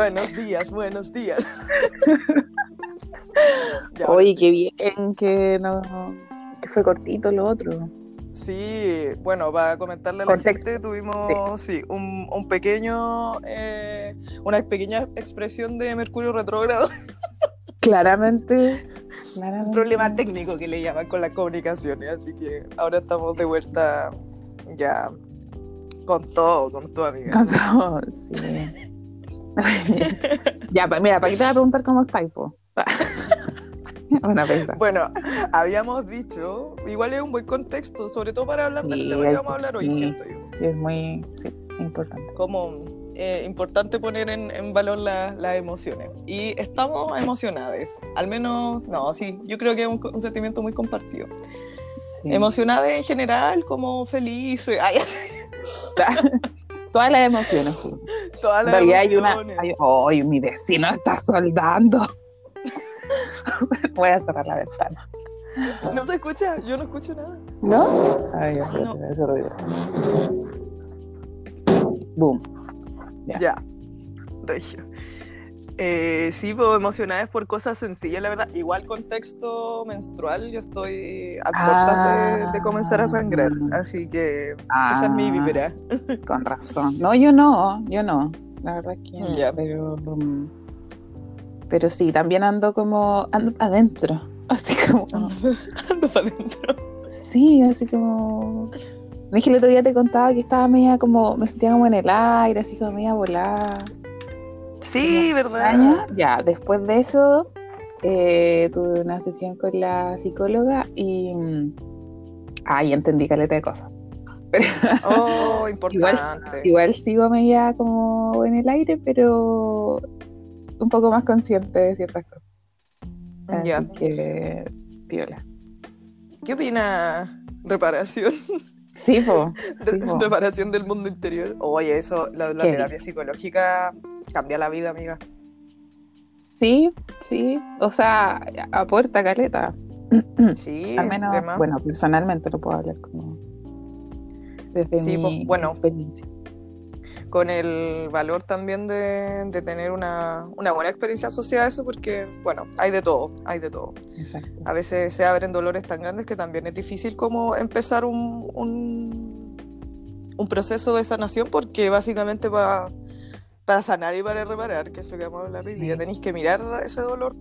buenos días, buenos días. Oye, qué bien que no que fue cortito lo otro. Sí, bueno, para comentarle a la gente, tuvimos sí. un, un, pequeño, eh, una pequeña expresión de Mercurio retrógrado. Claramente, Un problema técnico que le llaman con las comunicaciones, así que ahora estamos de vuelta ya con todo, con todo, amiga. Con todo, sí. ya, mira, para qué te voy a preguntar cómo estáis, po. Bueno, habíamos dicho, igual es un buen contexto, sobre todo para hablar del tema que vamos a hablar hoy, siento yo. Sí, es muy importante. Como eh, importante poner en, valor las emociones. Y estamos emocionadas, al menos, no, sí, yo creo que es un, sentimiento muy compartido. Emocionadas en general, como feliz. Todas las emociones. Todas las emociones. Hay una, hay, mi vecino está soldando. Voy a cerrar la ventana. No se escucha, yo no escucho nada. ¿No? Ay, no. Boom. Ya. ya. Regio. Eh, sí, pues emocionadas por cosas sencillas, la verdad. Igual contexto menstrual, yo estoy a puertas de, comenzar a sangrar, ah. así que esa es mi ah. vibra. Con razón. No, yo no, yo no. La verdad que no, ya. pero... Um, pero sí, también ando como, ando adentro, así como... ando para adentro. Sí, así como... dije el otro día te contaba que estaba media como, me sentía como en el aire, así como media volada. Sí, ¿verdad? Ya, después de eso eh, tuve una sesión con la psicóloga y mm, ahí entendí caleta de cosas. oh, importante. Igual, igual, sigo media como en el aire, pero un poco más consciente de ciertas cosas. ya. que viola. ¿Qué opina reparación? Sí, po, Reparación del mundo interior. Oye, eso, la, terapia psicológica cambia la vida, amiga. Sí, sí. O sea, aporta caleta. Sí, al menos, bueno, personalmente lo puedo hablar como desde sí, mi bueno, experiencia con el valor también de, tener una, buena experiencia asociada a eso, porque, bueno, hay de todo, hay de todo. A veces se abren dolores tan grandes que también es difícil como empezar un, un, proceso de sanación, porque básicamente va para sanar y para reparar, que es lo que vamos a hablar hoy día, tenéis que mirar ese dolor.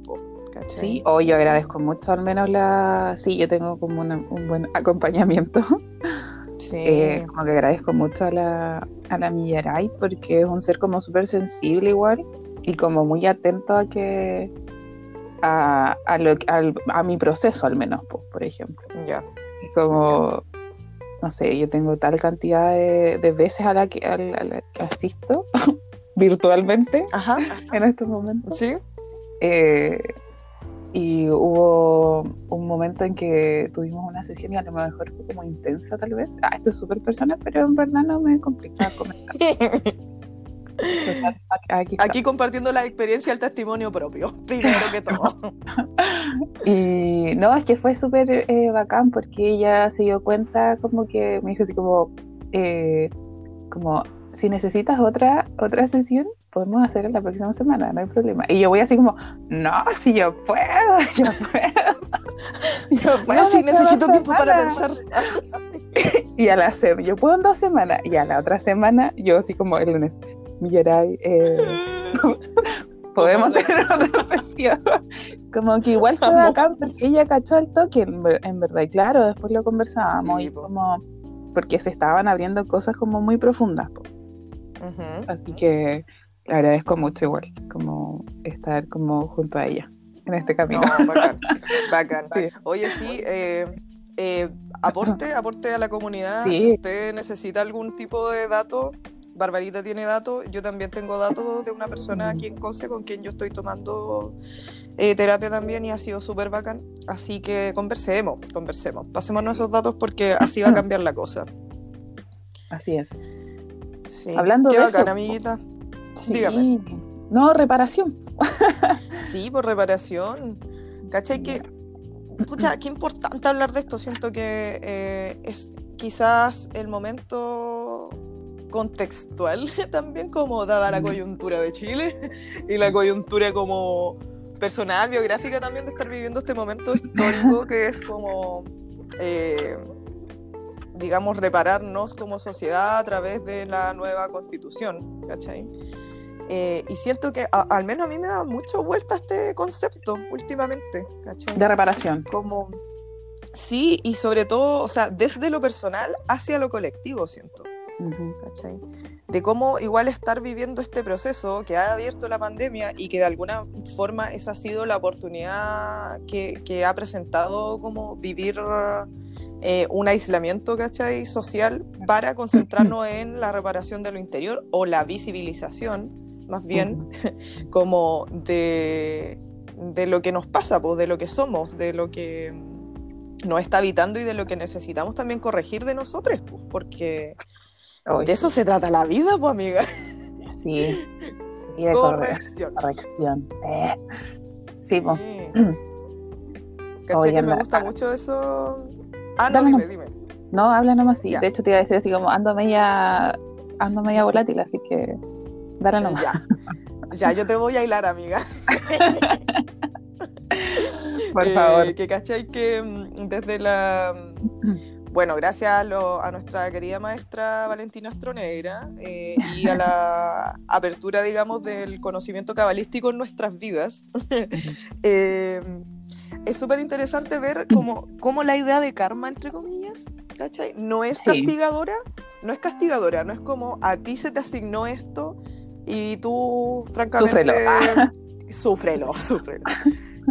Sí, o yo agradezco mucho al menos la... Sí, yo tengo como un buen acompañamiento. Sí. Eh, como que agradezco mucho a la, a la Millaray porque es un ser como súper sensible igual y como muy atento a que a, a, lo, a, mi proceso al menos, pues, por ejemplo. Ya. Es como, no sé, yo tengo tal cantidad de, veces a la que, a la, que asisto virtualmente en estos momentos. Sí. Eh, y hubo un momento en que tuvimos una sesión y a lo mejor fue como intensa tal vez. Ah, esto es súper personal, pero en verdad no me complica comentar. aquí, compartiendo la experiencia el testimonio propio, primero que todo. y no, es que fue súper eh, bacán porque ella se dio cuenta como que me dijo así como, eh, como si necesitas otra, otra sesión, podemos hacer la próxima semana, no hay problema. Y yo voy así como, no, si yo puedo, yo puedo. Yo puedo no, si necesito tiempo para pensar. y a la semana, yo puedo en dos semanas. Y a la otra semana, yo así como el lunes, Millaray, eh, podemos tener otra sesión. Como que igual fue acá porque ella cachó el toque, en, verdad. Y claro, después lo conversábamos y como porque se estaban abriendo cosas como muy profundas. Así que le agradezco mucho igual, como estar como junto a ella en este camino. bacán, bacán. Oye, sí, eh, eh, aporte, aporte a la comunidad. Si usted necesita algún tipo de dato, Barbarita tiene datos, yo también tengo datos de una persona aquí en COSE con quien yo estoy tomando eh, terapia también y ha sido súper bacán. Así que conversemos, conversemos. Pasemos esos datos porque así va a cambiar la cosa. Así es. Sí. Hablando Qué de bacán, eso, amiguita. Dígame. No, reparación. sí, por reparación. ¿Cachai? Que, pucha, qué importante hablar de esto. Siento que eh, es quizás el momento contextual también, como dada la coyuntura de Chile y la coyuntura como personal, biográfica también de estar viviendo este momento histórico que es como, eh, digamos, repararnos como sociedad a través de la nueva constitución, ¿cachai? Eh, y siento que al menos a mí me da mucho vuelta este concepto últimamente, ¿cachai? De reparación. Como, sí, y sobre todo, o sea, desde lo personal hacia lo colectivo, siento. ¿cachai? De cómo igual estar viviendo este proceso que ha abierto la pandemia y que de alguna forma esa ha sido la oportunidad que, que ha presentado como vivir eh, un aislamiento, ¿cachai? Social para concentrarnos en la reparación de lo interior o la visibilización, más bien, como de, de, lo que nos pasa, pues, de lo que somos, de lo que nos está habitando y de lo que necesitamos también corregir de nosotros, pues, porque de eso se trata la vida, pues, amiga. Sí, sí de corrección. corrección. Eh. Sí, pues. ¿Cachai que me gusta mucho eso? Ah, no, dime, dime. No, habla nomás, sí. De hecho, te iba a decir así como ando media, ando media volátil, así que dale nomás. Ya, ya yo te voy a hilar, amiga. Por favor. Eh, que cachai que mm, desde la mm, bueno, gracias a, nuestra querida maestra Valentina Astronegra eh, y a la apertura, digamos, del conocimiento cabalístico en nuestras vidas, eh, es súper interesante ver cómo, cómo, la idea de karma, entre comillas, ¿cachai? No es castigadora, no es castigadora, no es como a ti se te asignó esto y tú, francamente... Súfrelo. súfrelo, súfrelo.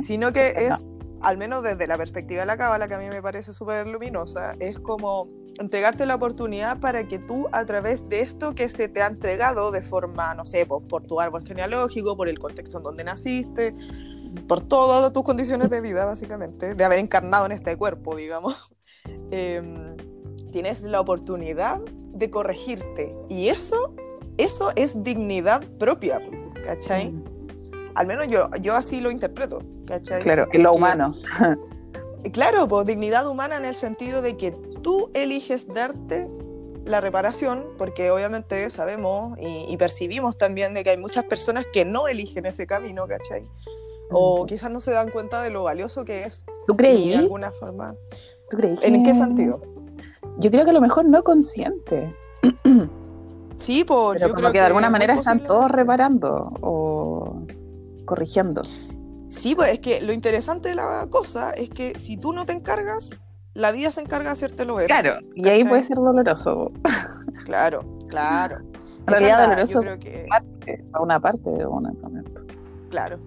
Sino que es al menos desde la perspectiva de la cábala, que a mí me parece súper luminosa, es como entregarte la oportunidad para que tú, a través de esto que se te ha entregado de forma, no sé, por, por tu árbol genealógico, por el contexto en donde naciste, por todas tus condiciones de vida, básicamente, de haber encarnado en este cuerpo, digamos, em, tienes la oportunidad de corregirte. Y eso, eso es dignidad propia, ¿cachai? Mm. Al menos yo, yo así lo interpreto. Claro, en lo humano. claro, pues dignidad humana en el sentido de que tú eliges darte la reparación, porque obviamente sabemos y, percibimos también de que hay muchas personas que no eligen ese camino, ¿cachai? O quizás no se dan cuenta de lo valioso que es. ¿Tú creí? De alguna forma. ¿Tú creí? ¿En qué sentido? Yo creo que a lo mejor no consciente. Sí, pues yo creo que, de alguna manera están todos reparando o corrigiendo. Sí, pues es que lo interesante de la cosa es que si tú no te encargas, la vida se encarga de hacértelo ver. Claro, y ahí puede ser doloroso. Claro, claro. En realidad doloroso creo que... a una parte de una también. Claro.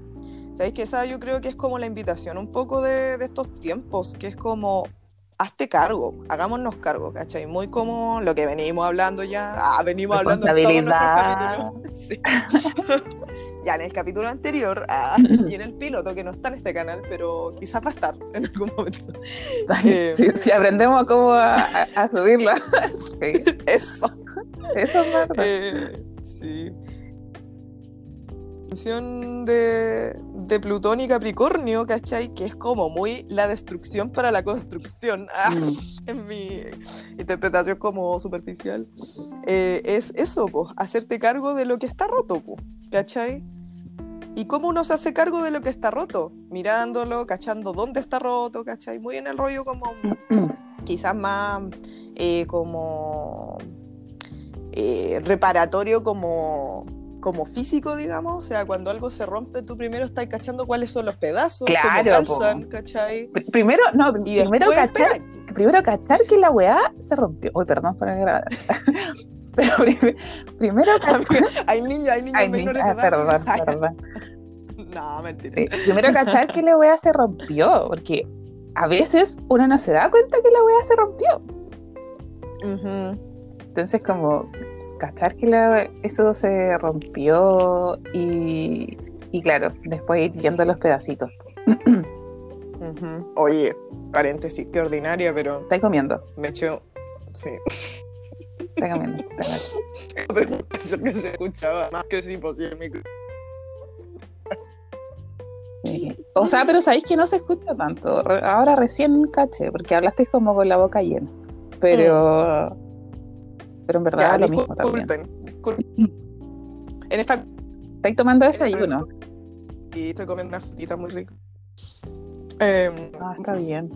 ¿Sabéis que esa yo creo que es como la invitación un poco de, de estos tiempos, que es como hazte cargo, hagámonos cargo, ¿cachai? Muy como lo que venimos hablando ya, ah, venimos hablando en todos capítulos. ya en el capítulo anterior ah, y en el piloto, que no está en este canal, pero quizás va a estar en algún momento. Eh, si, aprendemos cómo a, a subirlo. sí. Eso. Eso es verdad. Eh, sí de, de, Plutón y Capricornio, ¿cachai? Que es como muy la destrucción para la construcción, ah, mm. en mi interpretación como superficial. Eh, es eso, pues, hacerte cargo de lo que está roto, ¿cachai? ¿Y cómo uno se hace cargo de lo que está roto? Mirándolo, cachando dónde está roto, ¿cachai? Muy en el rollo como quizás más eh, como eh, reparatorio como como físico, digamos, o sea, cuando algo se rompe, tú primero estás cachando cuáles son los pedazos, claro, cómo calzan, ¿cachai? Primero, no, primero cachar, primero cachar que la weá se rompió. Uy, perdón por grabar. Pero primero cachar... hay niños, hay niños menores de Perdón, perdón. no, mentira. Sí, primero cachar que la weá se rompió, porque a veces uno no se da cuenta que la weá se rompió. Entonces, como cachar que eso se rompió y, y, claro, después ir viendo los pedacitos. Oye, paréntesis, qué ordinaria, pero. Estoy comiendo. Me echó. Sí. Estoy comiendo. pero eso que se escuchaba más que si posible O sea, pero sabéis que no se escucha tanto. Ahora recién caché, porque hablaste como con la boca llena. Pero. Pero en verdad lo mismo también. En esta... ¿Estáis tomando desayuno? Y estoy comiendo una frutita muy rica. Em, ah, está bien.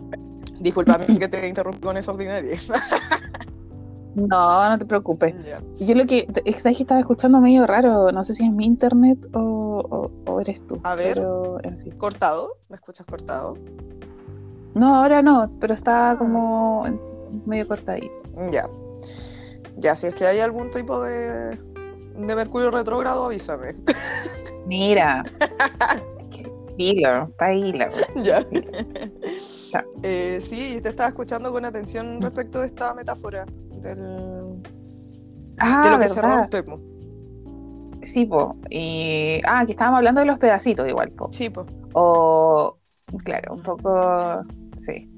Disculpame que te interrumpí con esa ordinaria. No, no te preocupes. Yo lo que, es que estaba escuchando medio raro, no sé si es mi internet o, eres tú. A ver, ¿cortado? ¿Me escuchas cortado? No, ahora no, pero está como medio cortadito. Ya. Ya, si es que hay algún tipo de, de Mercurio retrógrado, avísame. Mira. Hilo, hilo. Ya. Eh, sí, te estaba escuchando con atención respecto de esta metáfora del, ah, de lo que se rompe. Sí, po. Y, ah, que estábamos hablando de los pedacitos igual, po. Sí, po. O, claro, un poco, sí.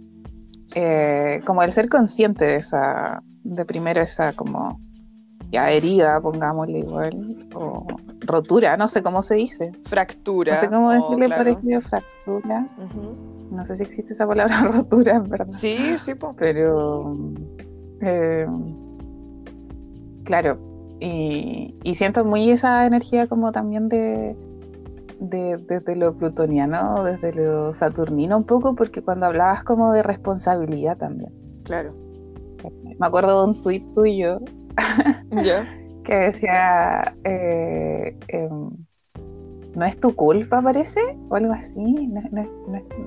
Eh, como el ser consciente de esa, de primero esa como ya herida, pongámosle igual, o rotura, no sé cómo se dice. Fractura. No sé cómo decirle por fractura. No sé si existe esa palabra rotura, en verdad. Sí, sí, po. Pero eh, claro, y, siento muy esa energía como también de, desde lo plutoniano, desde lo saturnino un poco, porque cuando hablabas como de responsabilidad también. Claro. Me acuerdo de un tuit tuyo que decía, eh, em, no es tu culpa, parece, o algo así, no,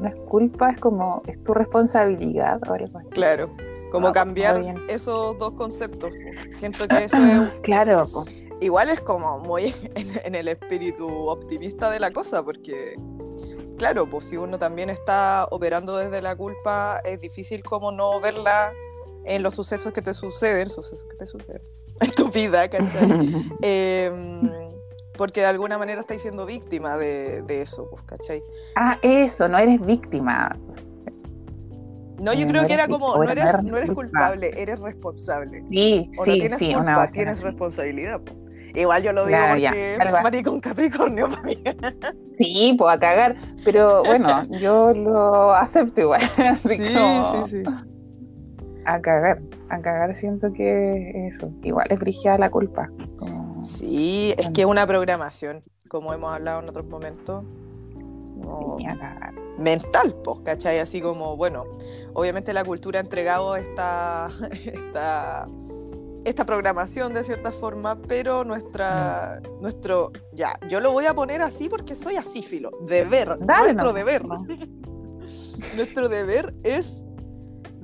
es culpa, es como, es tu responsabilidad o algo así. Claro. Como ah, cambiar esos dos conceptos. Siento que eso es. Claro. Igual es como muy en, el espíritu optimista de la cosa, porque, claro, pues si uno también está operando desde la culpa, es difícil como no verla en los sucesos que te suceden, sucesos que te suceden en tu vida, ¿cachai? Em, porque de alguna manera estáis siendo víctima de, de eso, pues, ¿cachai? Ah, eso, no eres víctima. No, yo creo que era como, no eres, no eres culpable, eres responsable. Sí, o sí, no tienes sí, culpa, tienes responsabilidad. Igual yo lo digo porque es maricón Capricornio para mí. Sí, pues a cagar, pero bueno, yo lo acepto igual. sí, sí, sí. A cagar, a cagar siento que eso, igual es brigada la culpa. Sí, es que es una programación, como hemos hablado en otros momentos. Sí, a cagar mental, pues, ¿cachai? Así como, bueno, obviamente la cultura ha entregado esta, esta, esta programación de cierta forma, pero nuestra, nuestro, ya, yo lo voy a poner así porque soy así, filo, deber, nuestro deber. nuestro deber es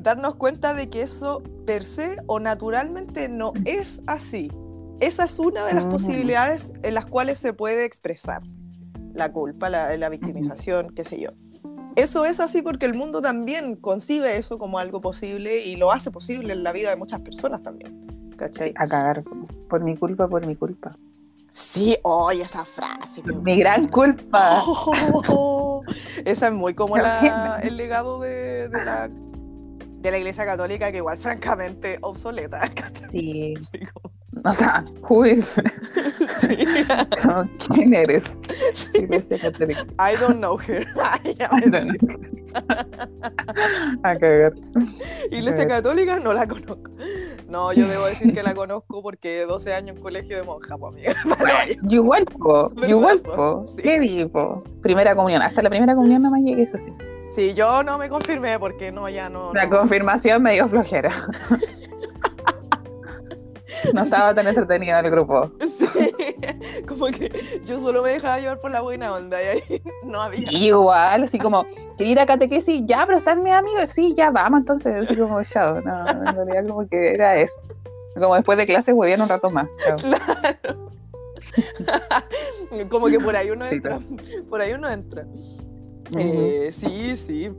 darnos cuenta de que eso per se o naturalmente no es así. Esa es una de las posibilidades en las cuales se puede expresar la culpa, la, la victimización, qué sé yo eso es así porque el mundo también concibe eso como algo posible y lo hace posible en la vida de muchas personas también. ¿Cachai? A cagar, por mi culpa, por mi culpa. Sí, oye, esa frase. Mi gran culpa. esa es muy como el legado de, la, de la Iglesia Católica, que igual francamente obsoleta. Sí. O sea, who is? ¿Quién eres? I don't know her. A cagar. Iglesia Católica no la conozco. No, yo debo decir que la conozco porque 12 años en colegio de monja, pues, amiga. Igual, po. Igual, po. Qué vivo. Primera comunión. Hasta la primera comunión no me llegué, eso sí. Sí, yo no me confirmé porque no, ya no. La confirmación me dio flojera. No estaba tan entretenido el grupo. Sí, como que yo solo me dejaba llevar por la buena onda y ahí no había. Igual, así como, querida catequesis, ya, pero están mis amigos, sí, ya vamos, entonces, así como, chao. No, en realidad como que era eso. Como después de clase huevían un rato más. Claro. como que por ahí uno entra. Por ahí uno entra. Eh, sí, sí.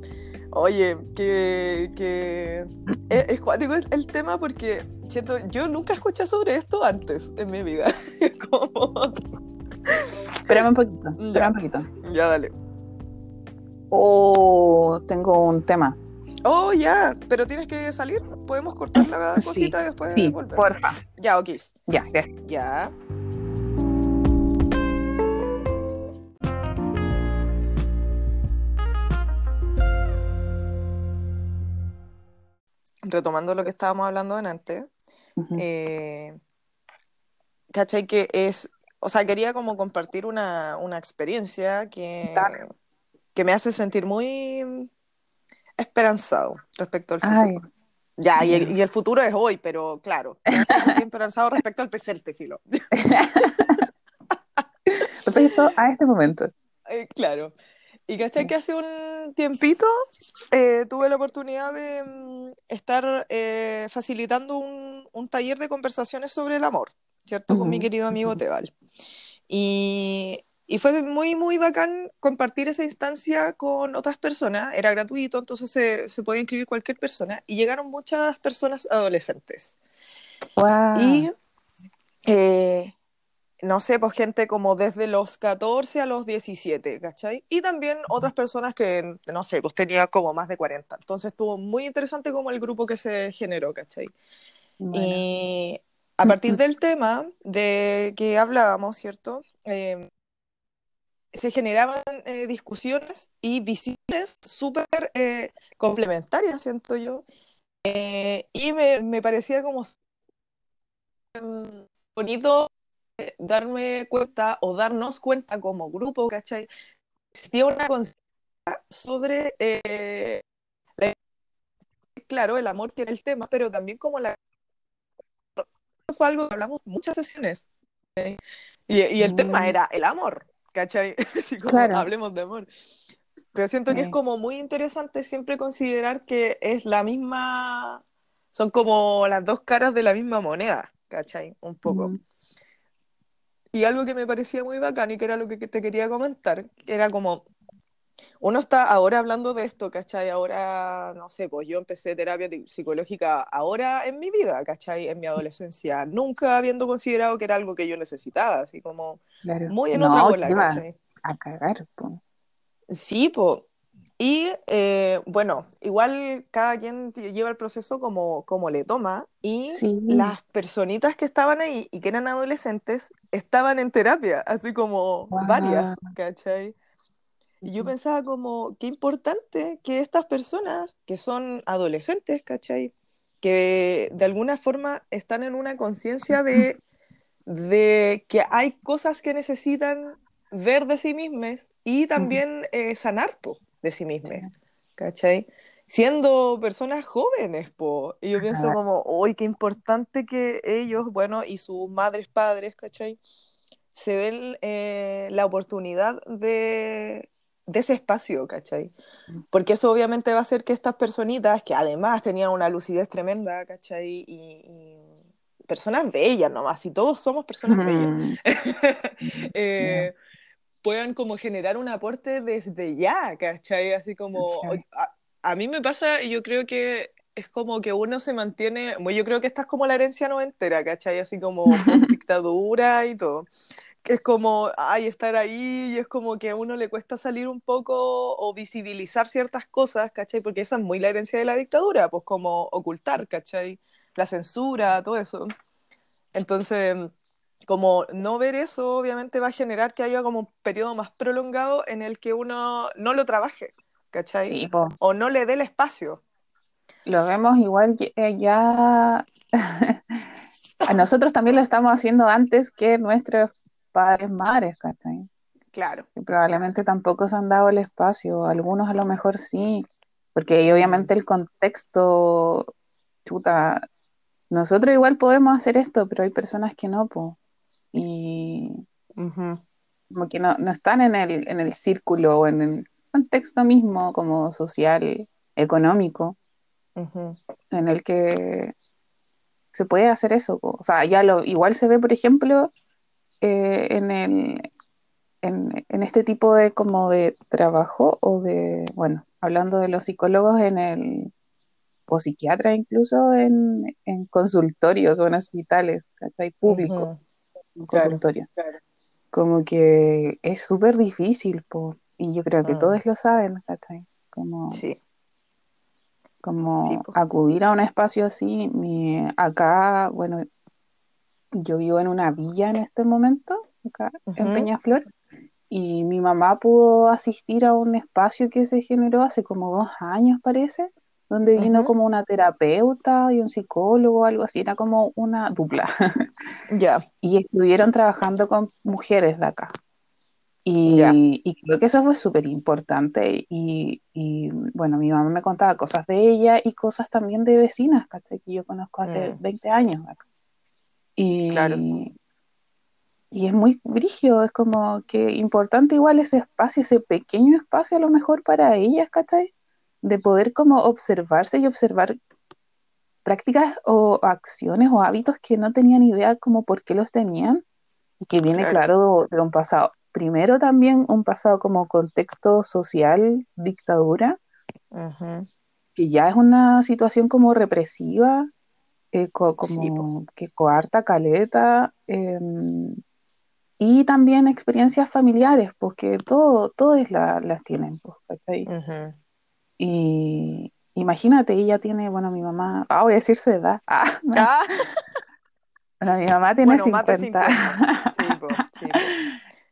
Oye, que, que es, es cuático el tema porque siento, yo nunca escuché sobre esto antes en mi vida. Como... Espérame un poquito, espérame un poquito. Ya, dale. Oh, tengo un tema. Oh, ya, pero tienes que salir. ¿Podemos cortar la cosita y después sí, volver? porfa. Ya, ok. Ya, ya. Ya. Retomando lo que estábamos hablando antes, eh, ¿cachai? Que es, o sea, quería como compartir una, experiencia que, que me hace sentir muy esperanzado respecto al futuro. Ya, y el, futuro es hoy, pero claro, me hace sentir esperanzado respecto al presente, Filo. respecto a este momento. Eh, claro. Y cachai que hace un tiempito eh, tuve la oportunidad de mm, estar eh, facilitando un, un, taller de conversaciones sobre el amor, ¿cierto? Con mi querido amigo Tebal. Y, y, fue muy, muy bacán compartir esa instancia con otras personas. Era gratuito, entonces se, se podía inscribir cualquier persona. Y llegaron muchas personas adolescentes. Wow. Y eh, no sé, pues gente como desde los 14 a los 17, ¿cachai? Y también otras personas que, no sé, pues tenía como más de 40. Entonces estuvo muy interesante como el grupo que se generó, ¿cachai? Y a partir del tema de que hablábamos, ¿cierto? Em, se generaban eh, discusiones y visiones súper eh, complementarias, siento yo. Eh, y me, me parecía como bonito darme cuenta o darnos cuenta como grupo, ¿cachai? Existía una conciencia sobre, eh, claro, el amor que era el tema, pero también como la... Fue algo que hablamos muchas sesiones. Y, el tema mm. era el amor, ¿cachai? Así como hablemos de amor. Pero siento que es como muy interesante siempre considerar que es la misma, son como las dos caras de la misma moneda, ¿cachai? Un poco. Mm. Y algo que me parecía muy bacán y que era lo que te quería comentar, era como, uno está ahora hablando de esto, ¿cachai? Ahora, no sé, pues yo empecé terapia psicológica ahora en mi vida, ¿cachai? En mi adolescencia, nunca habiendo considerado que era algo que yo necesitaba, así como muy en otra bola, ¿cachai? A cagar. Sí, pues, y eh, bueno, igual cada quien lleva el proceso como, como le toma y las personitas que estaban ahí y que eran adolescentes estaban en terapia, así como varias, ¿cachai? Y yo pensaba como, qué importante que estas personas que son adolescentes, ¿cachai? Que de alguna forma están en una conciencia de, de que hay cosas que necesitan ver de sí mismas y también eh, sanar, pues de sí misma, ¿cachai? Siendo personas jóvenes, po. Y yo pienso como, uy, qué importante que ellos, bueno, y sus madres, padres, ¿cachai? Se den eh, la oportunidad de, de ese espacio, ¿cachai? Mm. Porque eso obviamente va a hacer que estas personitas, que además tenían una lucidez tremenda, ¿cachai? Y, personas bellas nomás, y todos somos personas bellas. eh, puedan como generar un aporte desde ya, ¿cachai? Así como, a, mí me pasa yo creo que es como que uno se mantiene, yo creo que esta es como la herencia noventera, ¿cachai? Así como dictadura y todo. Es como, ay, estar ahí y es como que a uno le cuesta salir un poco o visibilizar ciertas cosas, ¿cachai? Porque esa es muy la herencia de la dictadura, pues como ocultar, ¿cachai? La censura, todo eso. Entonces, como no ver eso obviamente va a generar que haya como un periodo más prolongado en el que uno no lo trabaje, ¿cachai? Sí, o no le dé el espacio. Lo vemos igual eh, ya... a nosotros también lo estamos haciendo antes que nuestros padres, madres, ¿cachai? Claro. Y probablemente tampoco se han dado el espacio, algunos a lo mejor sí, porque obviamente el contexto, chuta, nosotros igual podemos hacer esto, pero hay personas que no, pues y como que no, están en el, en el círculo o en el contexto mismo como social, económico, en el que se puede hacer eso. O sea, ya lo igual se ve, por ejemplo, eh, en el en, en, este tipo de como de trabajo o de, bueno, hablando de los psicólogos en el o psiquiatra incluso en, en consultorios o en hospitales, hay públicos consultorio. Como que es súper difícil, y yo creo que mm. todos lo saben, Como, sí. como acudir a un espacio así. Mi, acá, bueno, yo vivo en una villa en este momento, acá en Peñaflor, y mi mamá pudo asistir a un espacio que se generó hace como dos años, parece, donde vino como una terapeuta y un psicólogo, algo así, era como una dupla. Ya. Y estuvieron trabajando con mujeres de acá. Y, creo que eso fue súper importante. Y, bueno, mi mamá me contaba cosas de ella y cosas también de vecinas, que yo conozco hace 20 mm. años. Y, claro. y es muy brígido, es como que importante igual ese espacio, ese pequeño espacio a lo mejor para ellas, ¿cachai? De poder como observarse y observar prácticas o acciones o hábitos que no tenían idea como por qué los tenían y que viene claro. de un pasado. Primero también un pasado como contexto social, dictadura, que ya es una situación como represiva, eh, como que coarta caleta, em, y también experiencias familiares, porque todo, todas las tienen, pues, Y imagínate, ella tiene, bueno, mi mamá, ah, voy a decir su edad. Ah, ah. Bueno, mi mamá tiene bueno, 50. Sí, sí,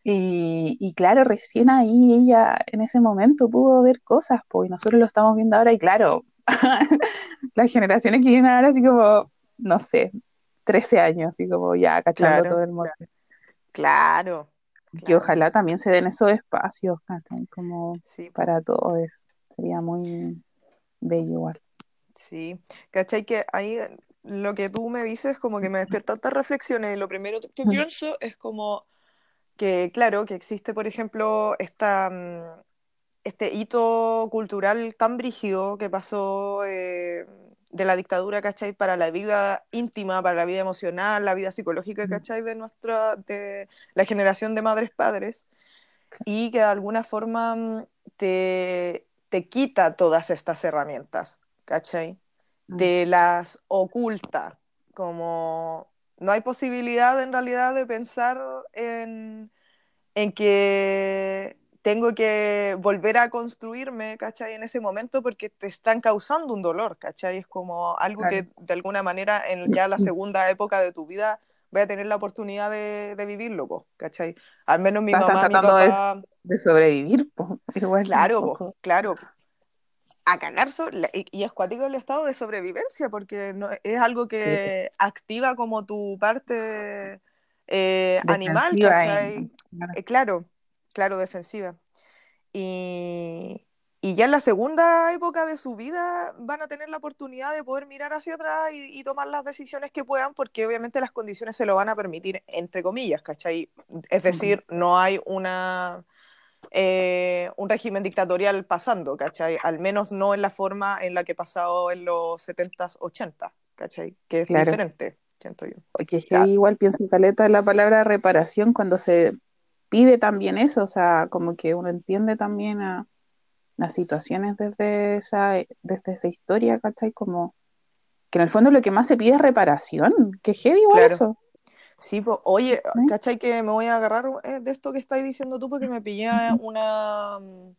y, claro, recién ahí ella en ese momento pudo ver cosas, pues, y nosotros lo estamos viendo ahora, y claro, las generaciones que vienen ahora, así como, no sé, 13 años, así como ya cachando todo el mundo. Claro. Que ojalá también se den esos espacios, como para todos. Sería muy bello igual. Sí, ¿cachai? Que ahí lo que tú me dices como que me despierta tantas reflexiones y lo primero que pienso es como que claro, que existe, por ejemplo, esta, mm, este hito cultural tan brígido que pasó eh, de la dictadura, ¿cachai? Para la vida íntima, para la vida emocional, la vida psicológica, ¿cachai? De nuestra, de la generación de madres padres, y que de alguna forma mm, te, te quita todas estas herramientas, ¿cachai? Te las oculta, como no hay posibilidad en realidad de pensar en, que tengo que volver a construirme, ¿cachai? En ese momento porque te están causando un dolor, ¿cachai? Es como algo que de alguna manera en ya la segunda época de tu vida voy a tener la oportunidad de, vivirlo, ¿cachai? Al menos mi mamá, mi papá... De, sobrevivir, po. claro, claro a cagar y, es cuático el estado de sobrevivencia porque no, es algo que activa como tu parte eh, animal, ¿cachai? Eh, claro. claro, defensiva. Y, ya en la segunda época de su vida van a tener la oportunidad de poder mirar hacia atrás y, tomar las decisiones que puedan, porque obviamente las condiciones se lo van a permitir, entre comillas, ¿cachai? Es decir, no hay una eh, un régimen dictatorial pasando, ¿cachai? Al menos no en la forma en la que pasado en los 70s, 80 ¿cachai? Que es diferente, siento yo. Oye, igual pienso en caleta la palabra reparación cuando se pide también eso, o sea, como que uno entiende también a las situaciones desde esa, desde esa historia, ¿cachai? Como que en el fondo lo que más se pide es reparación, que heavy igual eso. Sí, pues, oye, ¿cachai que me voy a agarrar eh, de esto que estáis diciendo tú? Porque me pillé una, mm,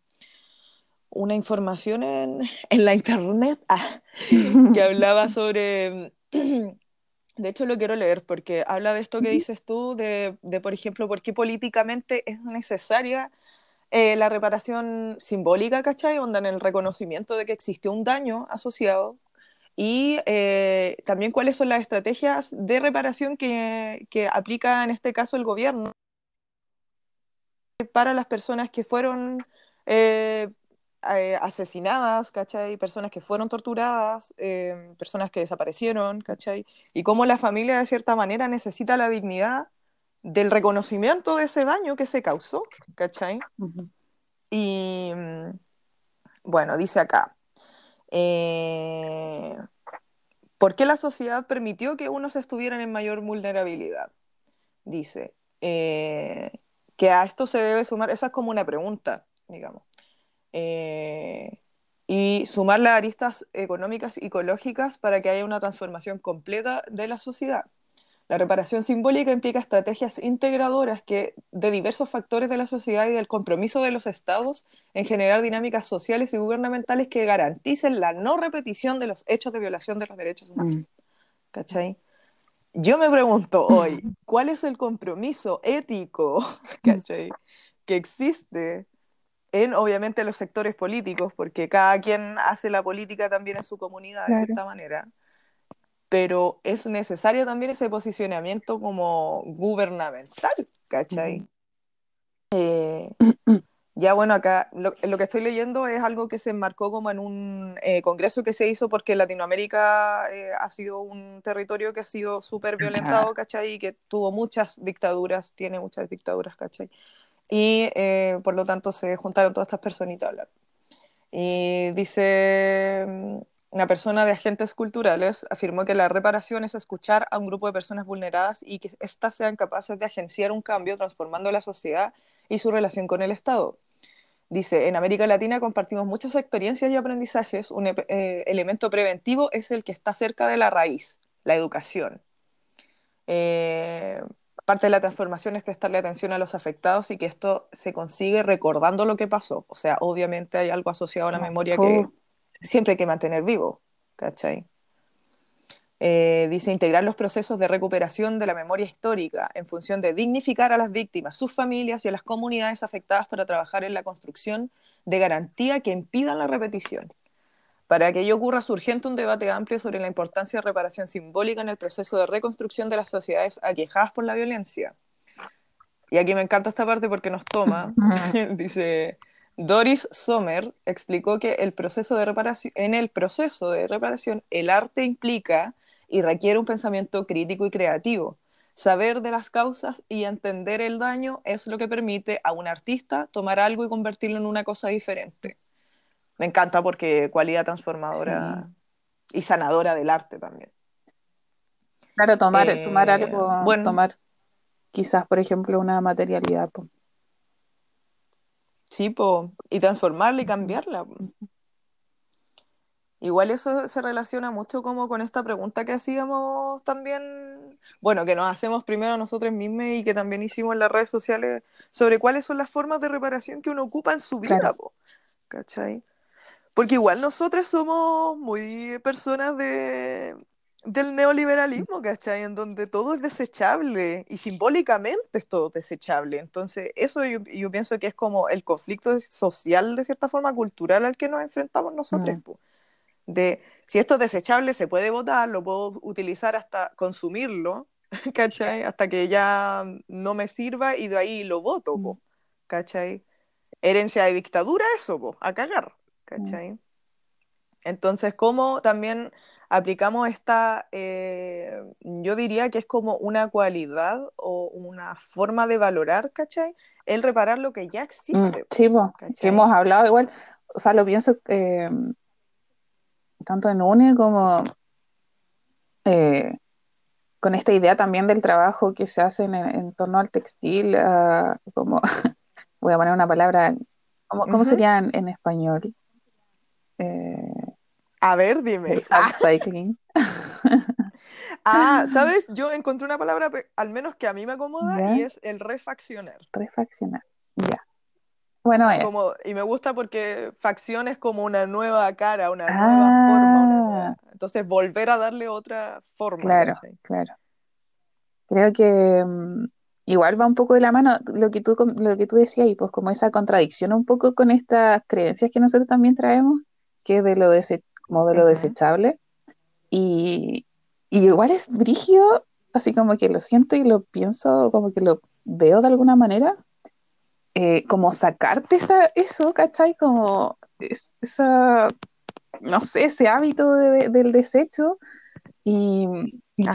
una información en, la internet ah, que hablaba sobre... De hecho, lo quiero leer porque habla de esto que dices tú, de, por ejemplo, por qué políticamente es necesaria eh, la reparación simbólica, ¿cachai? Onda en el reconocimiento de que existió un daño asociado y eh, también cuáles son las estrategias de reparación que, que, aplica en este caso el gobierno para las personas que fueron eh, asesinadas, ¿cachai? Personas que fueron torturadas, personas que desaparecieron, ¿cachai? Y cómo la familia de cierta manera necesita la dignidad del reconocimiento de ese daño que se causó, ¿cachai? Y bueno, dice acá, eh, ¿Por qué la sociedad permitió que unos estuvieran en mayor vulnerabilidad? Dice, eh, que a esto se debe sumar, esa es como una pregunta, digamos, eh, y sumar las aristas económicas y ecológicas para que haya una transformación completa de la sociedad. La reparación simbólica implica estrategias integradoras que, de diversos factores de la sociedad y del compromiso de los estados en generar dinámicas sociales y gubernamentales que garanticen la no repetición de los hechos de violación de los derechos humanos. Mm. ¿Cachai? Yo me pregunto hoy, ¿cuál es el compromiso ético ¿cachai? que existe en obviamente los sectores políticos, porque cada quien hace la política también en su comunidad de cierta manera, pero es necesario también ese posicionamiento como gubernamental, ¿cachai? Eh, ya bueno, acá lo, que estoy leyendo es algo que se enmarcó como en un eh, congreso que se hizo porque Latinoamérica eh, ha sido un territorio que ha sido súper violentado, ¿cachai? Y que tuvo muchas dictaduras, tiene muchas dictaduras, ¿cachai? Y por lo tanto se juntaron todas estas personitas a hablar. Y dice una persona de agentes culturales afirmó que la reparación es escuchar a un grupo de personas vulneradas y que éstas sean capaces de agenciar un cambio transformando la sociedad y su relación con el Estado. Dice, en América Latina compartimos muchas experiencias y aprendizajes. Un eh, elemento preventivo es el que está cerca de la raíz, la educación. Eh, parte de la transformación es prestarle atención a los afectados y que esto se consigue recordando lo que pasó. O sea, obviamente hay algo asociado a la memoria que siempre hay que mantener vivo, ¿cachai? Eh, dice integrar los procesos de recuperación de la memoria histórica en función de dignificar a las víctimas, sus familias y a las comunidades afectadas para trabajar en la construcción de garantía que impidan la repetición. Para que ello ocurra, es urgente un debate amplio sobre la importancia de reparación simbólica en el proceso de reconstrucción de las sociedades aquejadas por la violencia. Y aquí me encanta esta parte porque nos toma, dice, Doris Sommer explicó que el proceso de reparación, en el proceso de reparación el arte implica y requiere un pensamiento crítico y creativo. Saber de las causas y entender el daño es lo que permite a un artista tomar algo y convertirlo en una cosa diferente. Me encanta porque cualidad transformadora y sanadora del arte también. Claro, tomar, eh, tomar algo, bueno, tomar quizás, por ejemplo, una materialidad. Sí, y transformarla y cambiarla. Igual eso se relaciona mucho como con esta pregunta que hacíamos también, bueno, que nos hacemos primero nosotros mismos y que también hicimos en las redes sociales sobre cuáles son las formas de reparación que uno ocupa en su vida, ¿cachai? Porque igual nosotros somos muy personas de, del neoliberalismo, ¿cachai? En donde todo es desechable y simbólicamente es todo desechable. Entonces, eso yo, pienso que es como el conflicto social, de cierta forma, cultural al que nos enfrentamos nosotros. Mm de si esto es desechable, se puede votar, lo puedo utilizar hasta consumirlo, ¿cachai? Hasta que ya no me sirva y de ahí lo voto, mm. ¿cachai? Herencia de dictadura, eso, a cagar, ¿cachai? Mm. Entonces, ¿cómo también aplicamos esta, eh, yo diría que es como una cualidad o una forma de valorar, ¿cachai? El reparar lo que ya mm, existe. sí, hemos hablado igual, o sea, lo pienso... Eh, tanto en UNE como eh, con esta idea también del trabajo que se hace en, torno al textil, como voy a poner una palabra, ¿cómo, sería en, español? Eh, a ver, dime. Upcycling. ah, ¿sabes? Yo encontré una palabra, al menos que a mí me acomoda, y es el refaccionar. Refaccionar, ya. Bueno, es. Como, y me gusta porque facción es como una nueva cara, una nueva forma. Ah. entonces, volver a darle otra forma. Claro, claro. Creo que mm, igual va un poco de la mano lo que tú, lo que tú decías y pues como esa contradicción un poco con estas creencias que nosotros también traemos, que de lo, dese como de lo desechable. Y, y igual es brígido, así como que lo siento y lo pienso, como que lo veo de alguna manera, eh, como sacarte esa, eso, ¿cachai? Como esa, no sé, ese hábito del desecho y,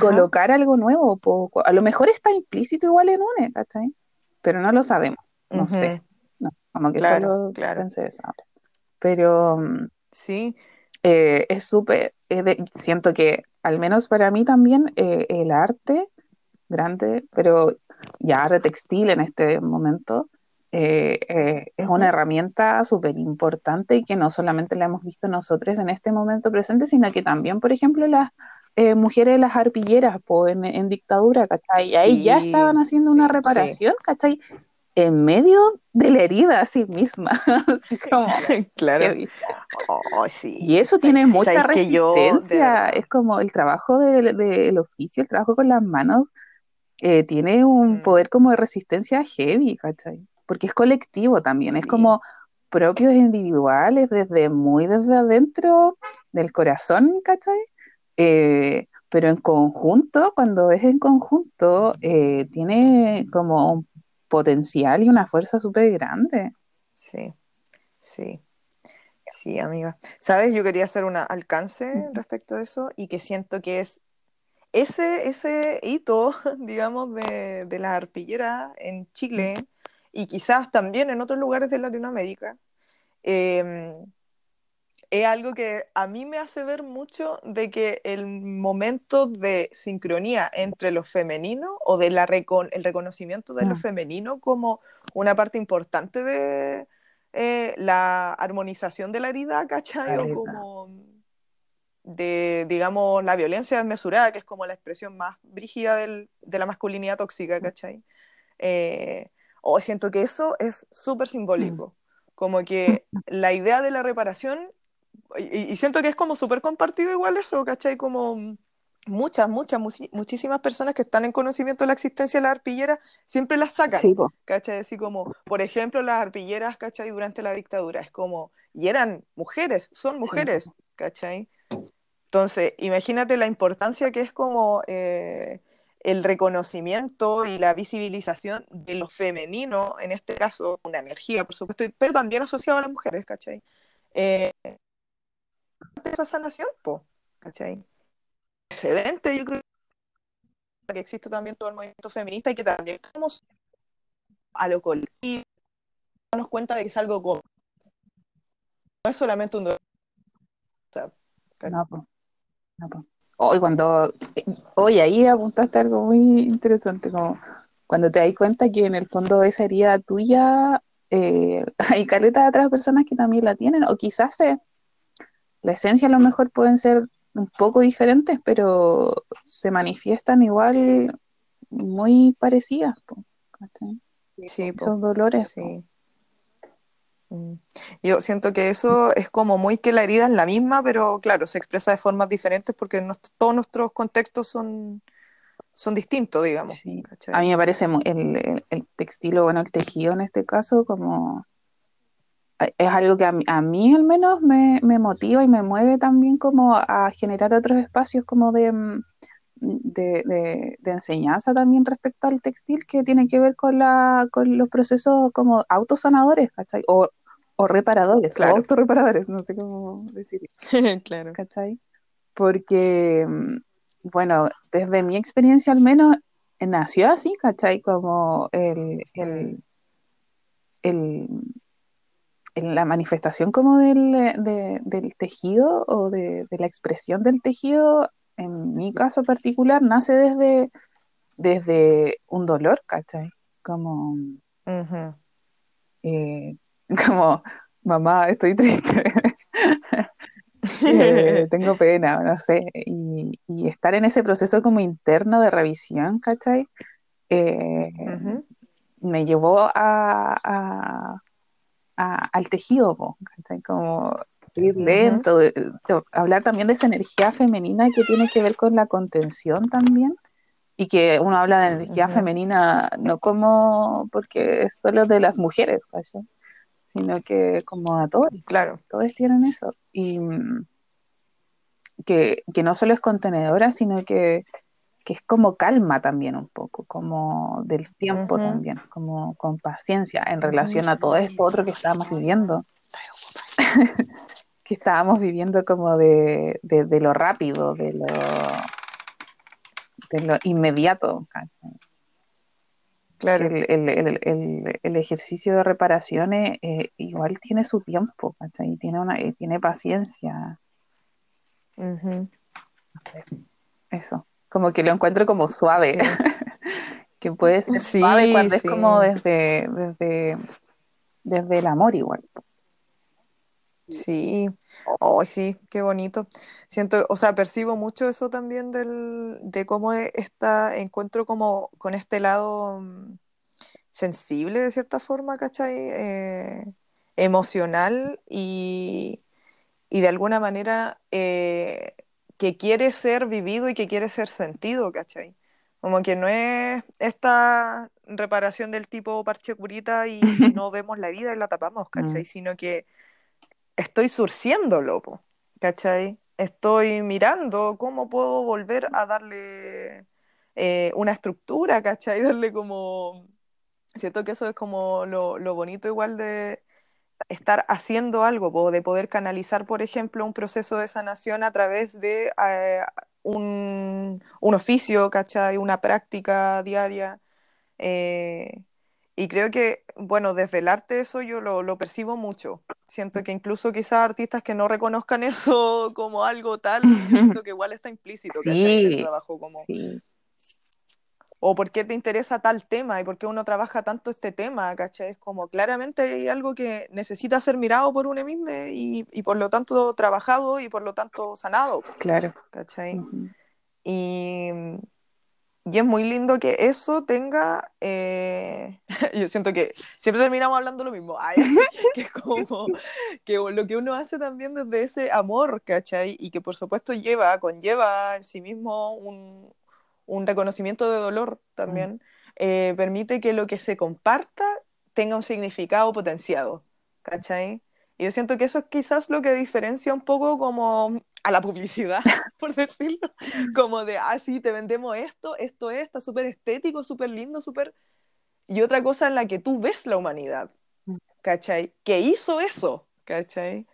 colocar algo nuevo. Poco. A lo mejor está implícito igual en UNE, ¿cachai? Pero no lo sabemos, no sé. como que solo pensé eso Pero mm, sí. Eh, es súper, siento que al menos para mí también eh, el arte grande, pero ya arte textil en este momento, eh, eh, es una herramienta súper importante y que no solamente la hemos visto nosotros en este momento presente, sino que también, por ejemplo, las eh, mujeres de las arpilleras en, dictadura, ¿cachai? Y ahí ya estaban haciendo una reparación, ¿cachai? En medio de la herida a sí misma. claro. Oh, y eso tiene mucha resistencia. Es como el trabajo del oficio, el trabajo con las manos, tiene un mm. poder como de resistencia heavy, ¿cachai? porque es colectivo también, es como propios individuales, desde muy desde adentro del corazón, ¿cachai? Eh, pero en conjunto, cuando es en conjunto, eh, tiene como un potencial y una fuerza súper grande. Sí, sí. Sí, amiga. Sabes, yo quería hacer un alcance respecto a eso y que siento que es ese, ese hito, digamos, de, de la arpillera en Chile y quizás también en otros lugares de Latinoamérica, em, es algo que a mí me hace ver mucho de que el momento de sincronía entre lo femenino o de la el reconocimiento de lo mm. femenino como una parte importante de eh, la armonización de la herida, ¿cachai? O como de, digamos, la violencia desmesurada, que es como la expresión más brígida del, de la masculinidad tóxica, ¿cachai? Eh, o siento que eso es súper simbólico, mm. como que la idea de la reparación, y, siento que es como súper compartido igual eso, ¿cachai? Como muchas, muchas, muchísimas personas que están en conocimiento de la existencia de la arpillera siempre las sacan, ¿cachai? Así como, por ejemplo, las arpilleras, ¿cachai? Durante la dictadura, es como, y eran mujeres, son mujeres, ¿cachai? Entonces, imagínate la importancia que es como eh, el reconocimiento y la visibilización de lo femenino, en este caso, una energía, por supuesto, pero también asociado a las mujeres, ¿cachai? Eh, esa sanación, po, ¿cachai? Excedente, yo creo que existe también todo el movimiento feminista y que también estamos a lo colectivo, darnos cuenta de que es algo como no es solamente un no, Hoy cuando, hoy ahí apuntaste algo muy interesante, como cuando te das cuenta que en el fondo esa herida tuya, eh, hay caleta de otras personas que también la tienen, o quizás la esencia a lo mejor pueden ser un poco diferentes, pero se manifiestan igual muy parecidas. sí, Esos dolores. Sí. Mm. Yo siento que eso es como muy que la herida es la misma, pero claro, se expresa de formas diferentes porque todos nuestros contextos son, son distintos, digamos. A mí me parece el, el, textil o bueno, el tejido en este caso como es algo que a mí, al menos me, motiva y me mueve también como a generar otros espacios como de, mm, de, enseñanza también respecto al textil que tiene que ver con, la, con los procesos como autosanadores, ¿cachai? O, o reparadores, o autorreparadores, no sé cómo decir. claro. ¿Cachai? Porque, mm, bueno, desde mi experiencia al menos, nació así, ¿cachai? Como el, el, el, la manifestación como del, del tejido o de, la expresión del tejido, en mi caso particular, nace desde, desde un dolor, ¿cachai? Como, como, mamá, estoy triste, eh, tengo pena, no sé, y, estar en ese proceso como interno de revisión, ¿cachai? Eh, me llevó a, al tejido. Como ir lento, hablar también de esa energía femenina que tiene que ver con la contención también, y que uno habla de energía femenina no como porque es solo de las mujeres, ¿cachai? sino que como a todos, claro. todos tienen eso. Y mm, que, no solo es contenedora, sino que, es como calma también un poco, como del tiempo también, como con paciencia en relación a todo esto otro que estábamos viviendo. que estábamos viviendo como de, de, lo rápido, de lo, de lo inmediato. Claro. El, ejercicio de reparaciones eh, igual tiene su tiempo, ¿cachai? Tiene, una, tiene paciencia. Eso, como que lo encuentro como suave, que puede ser suave cuando es como desde, desde, desde el amor igual. Sí, oh, sí, qué bonito. Siento, o sea, percibo mucho eso también del, de cómo e, está, encuentro como con este lado mm, sensible de cierta forma, ¿cachai? Eh, emocional y, de alguna manera eh, que quiere ser vivido y que quiere ser sentido, ¿cachai? Como que no es esta reparación del tipo parche curita y no vemos la vida y la tapamos, ¿cachai? Mm. Sino que estoy surciéndolo, ¿cachai? Estoy mirando cómo puedo volver a darle eh, una estructura, ¿cachai? Darle como... Siento que eso es como lo, lo bonito igual de estar haciendo algo, de poder canalizar, por ejemplo, un proceso de sanación a través de eh, un, un, oficio, ¿cachai? Una práctica diaria. Eh, y creo que, bueno, desde el arte eso yo lo, lo, percibo mucho. Siento que incluso quizás artistas que no reconozcan eso como algo tal, siento que igual está implícito, ¿cachai? En el trabajo como... O por qué te interesa tal tema y por qué uno trabaja tanto este tema, ¿cachai? Es como claramente hay algo que necesita ser mirado por uno mismo y, y por lo tanto trabajado y por lo tanto sanado. Claro. ¿Cachai? y, y es muy lindo que eso tenga, eh, yo siento que siempre terminamos hablando lo mismo, que es como que lo que uno hace también desde ese amor, ¿cachai? Y que por supuesto lleva, conlleva en sí mismo un, un reconocimiento de dolor también, mm. eh, permite que lo que se comparta tenga un significado potenciado, ¿cachai? Y yo siento que eso es quizás lo que diferencia un poco como a la publicidad, por decirlo, como de, ah, sí, te vendemos esto, esto es, está súper estético, súper lindo, súper... Y otra cosa en la que tú ves la humanidad, mm. ¿cachai? Que hizo eso, ¿cachai?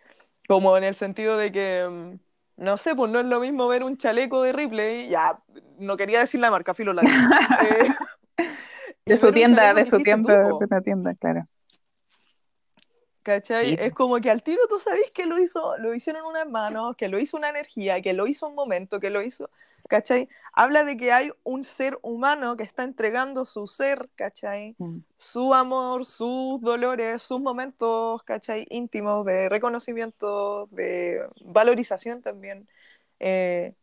Como en el sentido de que, mm, no sé, pues no es lo mismo ver un chaleco de Ripley, ya, no quería decir la marca, filo la eh, De su tienda, de su tienda, de una tienda, claro. ¿Cachai? Es como que al tiro tú sabes que lo hizo, lo hicieron unas manos, que lo hizo una energía, que lo hizo un momento, que lo hizo, ¿cachai? Habla de que hay un ser humano que está entregando su ser, ¿cachai? Mm. Su amor, sus dolores, sus momentos, ¿cachai? Íntimos de reconocimiento, de valorización también, eh,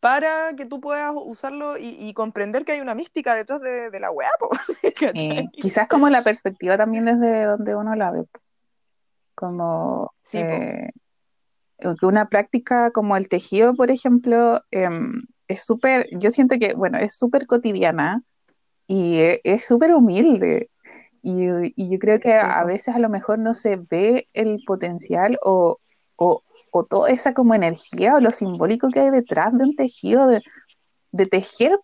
para que tú puedas usarlo y, comprender que hay una mística detrás de, la web. quizás como la perspectiva también desde donde uno la ve como eh, una práctica como el tejido, por ejemplo, em, es súper, yo siento que, bueno, es súper cotidiana y e, es súper humilde. Y, yo creo que a veces a lo mejor no se ve el potencial o, o, toda esa como energía o lo simbólico que hay detrás de un tejido, de, de tejer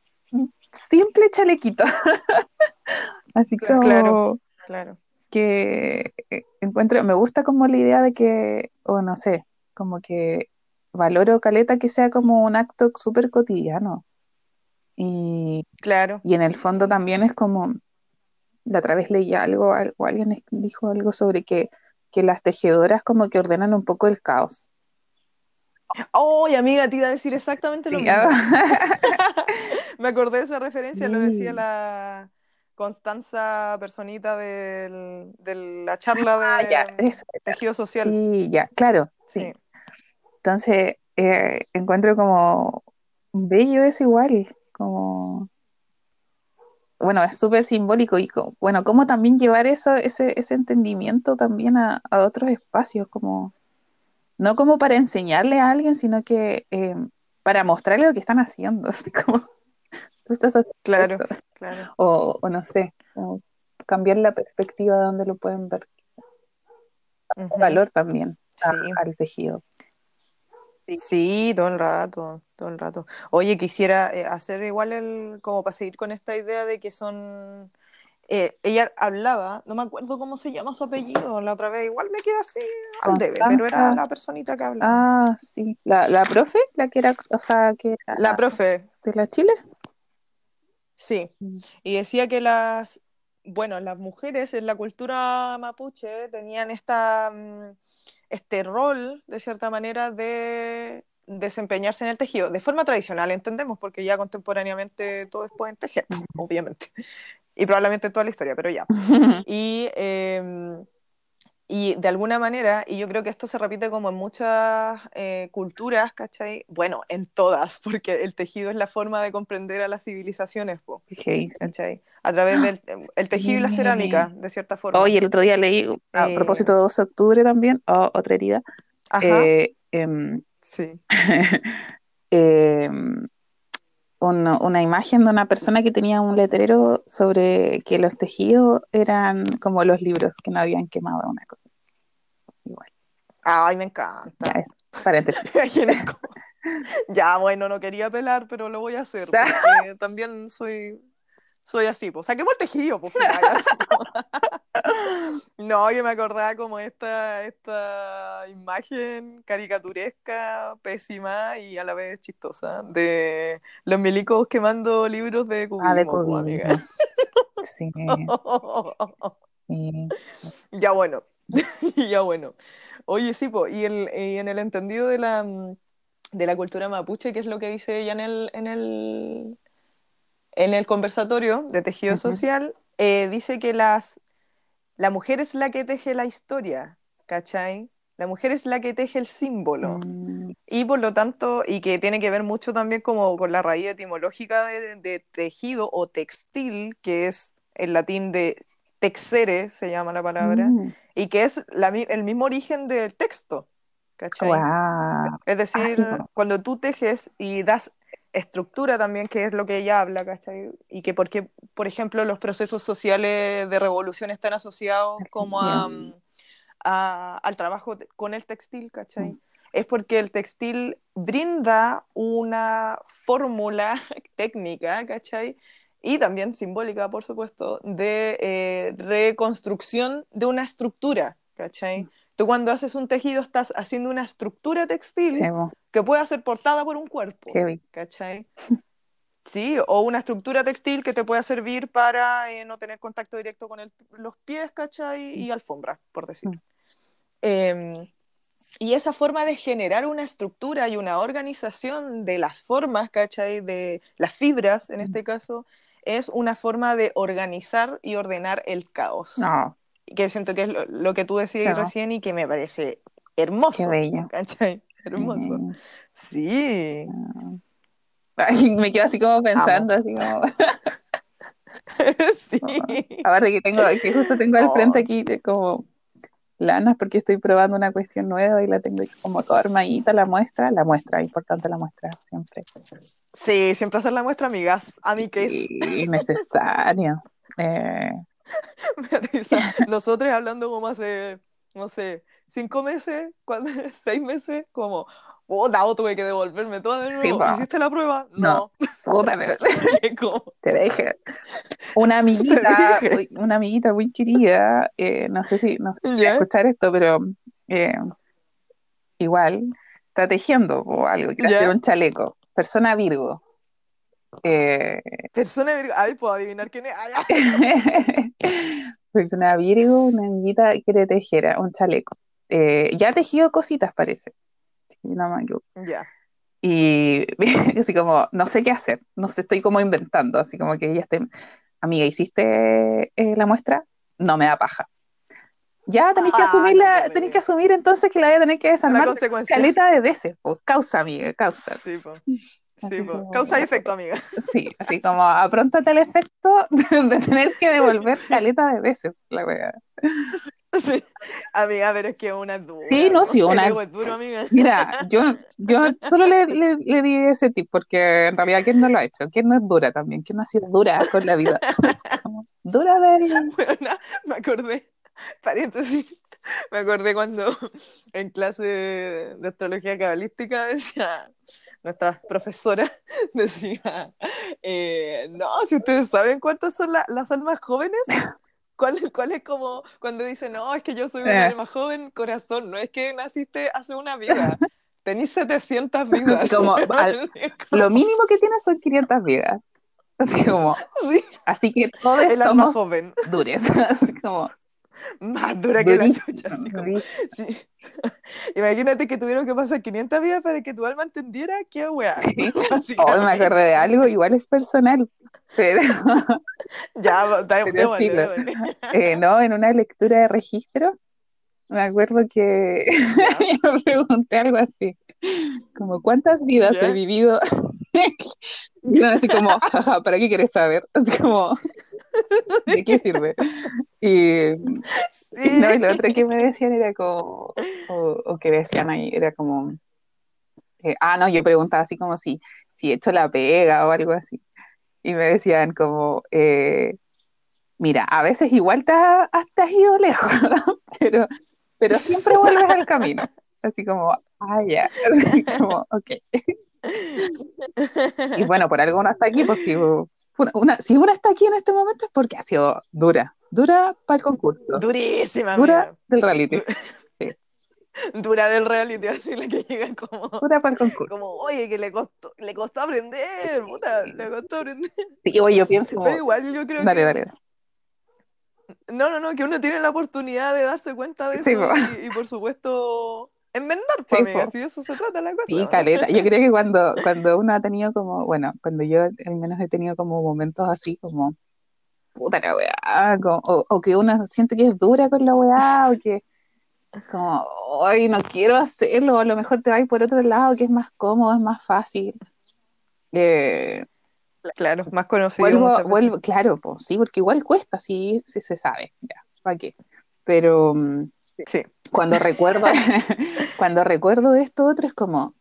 simple chalequito. Así como... Claro, claro que eh, encuentro, me gusta como la idea de que, o no sé, como que valoro caleta que sea como un acto súper cotidiano. Y, claro. y en el fondo también es como, la otra vez leí algo, o alguien dijo algo sobre que, que las tejedoras como que ordenan un poco el caos. Oh, amiga, te iba a decir exactamente lo mismo. Me acordé de esa referencia, lo decía la, Constanza Personita de la charla ah, de tejido social. Sí, ya, claro, sí. Entonces, eh, encuentro como bello eso igual, como... Bueno, es súper simbólico y bueno, cómo también llevar eso, ese, ese entendimiento también a, otros espacios, como no como para enseñarle a alguien, sino que eh, para mostrarle lo que están haciendo, así como tú estás haciendo claro. O, no sé, cambiar la perspectiva de donde lo pueden ver. Valor también al tejido. Sí. todo el rato, todo el rato. Oye, quisiera eh, hacer igual el, como para seguir con esta idea de que son, eh, ella hablaba, no me acuerdo cómo se llama su apellido, la otra vez, igual me queda así al debe, pero era la personita que hablaba. Ah, sí, la, la profe, la que era, o sea, que la profe. ¿De la Chile? Sí, mm. y decía que las, bueno, las mujeres en la cultura mapuche tenían esta, mm, este rol, de cierta manera, de desempeñarse en el tejido, de forma tradicional, entendemos, porque ya contemporáneamente todos pueden tejer, obviamente, y probablemente toda la historia, pero ya. Y em, y de alguna manera, y yo creo que esto se repite como en muchas eh, culturas, ¿cachai? Bueno, en todas, porque el tejido es la forma de comprender a las civilizaciones, ¿cachai? A través del el tejido y la cerámica, de cierta forma. Hoy el otro día leí, a eh, propósito de 12 de octubre también, otra herida. Ajá. Eh, em, sí. Em, una imagen de una persona que tenía un letrero sobre que los tejidos eran como los libros que no habían quemado, una cosa. Igual. Ay, me encanta. Ya, es paréntesis. ya, bueno, no quería pelar, pero lo voy a hacer. Porque también soy soy así, pues saquemos el tejido, pues. no, yo me acordaba como esta, esta imagen caricaturesca, pésima y a la vez chistosa de los milicos quemando libros de cubismo, ah, de pues, cubismo. amiga. Sí. Ya bueno, ya bueno. Oye, sí, pues, y, el, y en el entendido de la, de la cultura mapuche, ¿qué es lo que dice ella en el, en el en el conversatorio de tejido social, eh, dice que las, la mujer es la que teje la historia, ¿cachai? La mujer es la que teje el símbolo. Mm. Y por lo tanto, y que tiene que ver mucho también como con la raíz etimológica de, tejido o textil, que es el latín de texere, se llama la palabra, mm. y que es el mismo origen del texto. ¿cachai? Es decir, cuando tú tejes y das estructura también, que es lo que ella habla, ¿cachai? Y que porque, por ejemplo, los procesos sociales de revolución están asociados como a, al trabajo con el textil, ¿cachai? Mm. Es porque el textil brinda una fórmula técnica, ¿cachai? Y también simbólica, por supuesto, de eh, reconstrucción de una estructura, ¿cachai? Mm. Tú cuando haces un tejido estás haciendo una estructura textil que puede ser portada por un cuerpo, ¿cachai? Sí, o una estructura textil que te pueda servir para eh, no tener contacto directo con los pies, ¿cachai? Y alfombra, por decir. Mm. Em, y esa forma de generar una estructura y una organización de las formas, ¿cachai? De las fibras, en mm. este caso, es una forma de organizar y ordenar el caos. No que siento que es lo, que tú decías recién y que me parece hermoso. Qué bello. ¿Cachai? Hermoso. Sí. me quedo así como pensando, así como... sí. Aparte que tengo, que justo tengo al frente oh. aquí como lanas porque estoy probando una cuestión nueva y la tengo como toda armadita la muestra, la muestra, importante la muestra siempre. Sí, siempre hacer la muestra, amigas, a mí que es Eh, Nosotros hablando como hace, no sé, cinco meses, cuando, seis meses, como, oh, no, tuve que devolverme todo de nuevo. ¿Hiciste la prueba? No. te dejé. Una amiguita, una amiguita muy querida, eh, no sé si, no sé si escuchar esto, pero eh, igual, está tejiendo o algo, quiere hacer un chaleco. Persona Virgo. Eh, Persona Virgo, a ver, puedo adivinar quién es. Persona Virgo, una amiguita quiere tejer un chaleco. Eh, ya ha tejido cositas, parece. Ya. Y así como, no sé qué hacer, no sé, estoy como inventando, así como que ella esté, amiga, ¿hiciste eh, la muestra? No me da paja. Ya tenéis que ah, asumir tenéis que asumir entonces que la voy a tener que desarmar caleta de veces, pues, causa, amiga, causa. Sí, pues. Sí, causa y efecto, amiga. Sí, así como apróntate el efecto de, tener que devolver caleta de veces la wea. Sí, amiga, pero es que una es dura. Sí, no, sí, una. Es duro, amiga. Mira, yo, yo solo le, le, di ese tip porque en realidad, ¿quién no lo ha hecho? ¿Quién no es dura también? ¿Quién no ha sido dura con la vida? dura de. Bueno, me acordé, paréntesis, me acordé cuando en clase de astrología cabalística decía nuestra profesora decía, eh, no, si ustedes saben cuántas son las almas jóvenes, ¿Cuál, ¿Cuál, es como cuando dicen, no, es que yo soy una eh. alma joven, corazón? No es que naciste hace una vida, tenés 700 vidas. Como, lo mínimo que tienes son 500 vidas. Así como, así que todos somos joven. dures. Así como, más dura que la chucha. Imagínate que tuvieron que pasar 500 vidas para que tu alma entendiera qué weá. Hoy me acordé de algo, igual es personal. Pero... ya, da, eh, No, en una lectura de registro, me acuerdo que yo pregunté algo así, como ¿cuántas vidas he vivido? y así como, ¿para qué quieres saber? Así como, ¿de qué sirve? Y, no, y lo otro que me decían era como, o, que decían ahí, era como, Eh, ah, no, yo preguntaba así como si, si he hecho la pega o algo así. Y me decían como, eh, mira, a veces igual te, has, ido lejos, pero, pero siempre vuelves al camino. Así como, ah, ya, como, ok. y bueno, por algo uno está aquí, pues si una, si una está aquí en este momento es porque ha sido dura, dura para el concurso. Durísima, Dura del reality. Dura del reality, así la que llega como. Dura para el concurso. Como, oye, que le costó, le costó aprender, puta, le costó aprender. Sí, oye, yo pienso. Pero igual yo creo dale, que. Dale, dale. No, no, no, que uno tiene la oportunidad de darse cuenta de eso y, por supuesto enmendar, pues, amiga, si eso se trata la cosa. Sí, caleta. Yo creo que cuando, cuando uno ha tenido como, bueno, cuando yo al menos he tenido como momentos así como, puta la weá, o, o, que uno siente que es dura con la weá, o que como, hoy no quiero hacerlo, a lo mejor te vas por otro lado, que es más cómodo, es más fácil. Eh, claro, más conocido. Vuelvo, claro, pues sí, porque igual cuesta, sí, sí se sabe, ya, ¿para qué? Pero mm, sí. Cuando recuerdo, cuando recuerdo esto otro es como,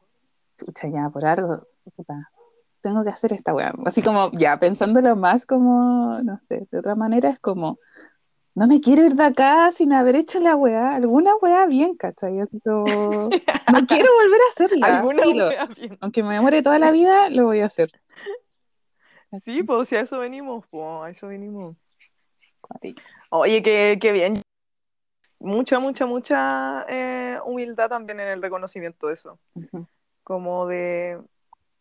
chucha, ya, por algo, tengo que hacer esta weá. Así como, ya, pensándolo más como, no sé, de otra manera es como, no me quiero ir de acá sin haber hecho la weá, alguna weá bien, ¿cachai? no quiero volver a hacerla. Alguna weá bien. Aunque me demore toda la vida, lo voy a hacer. Sí, pues si a eso venimos, pues a eso venimos. Oye, qué, qué bien. Mucha, mucha, mucha eh, humildad también en el reconocimiento de eso. Como de,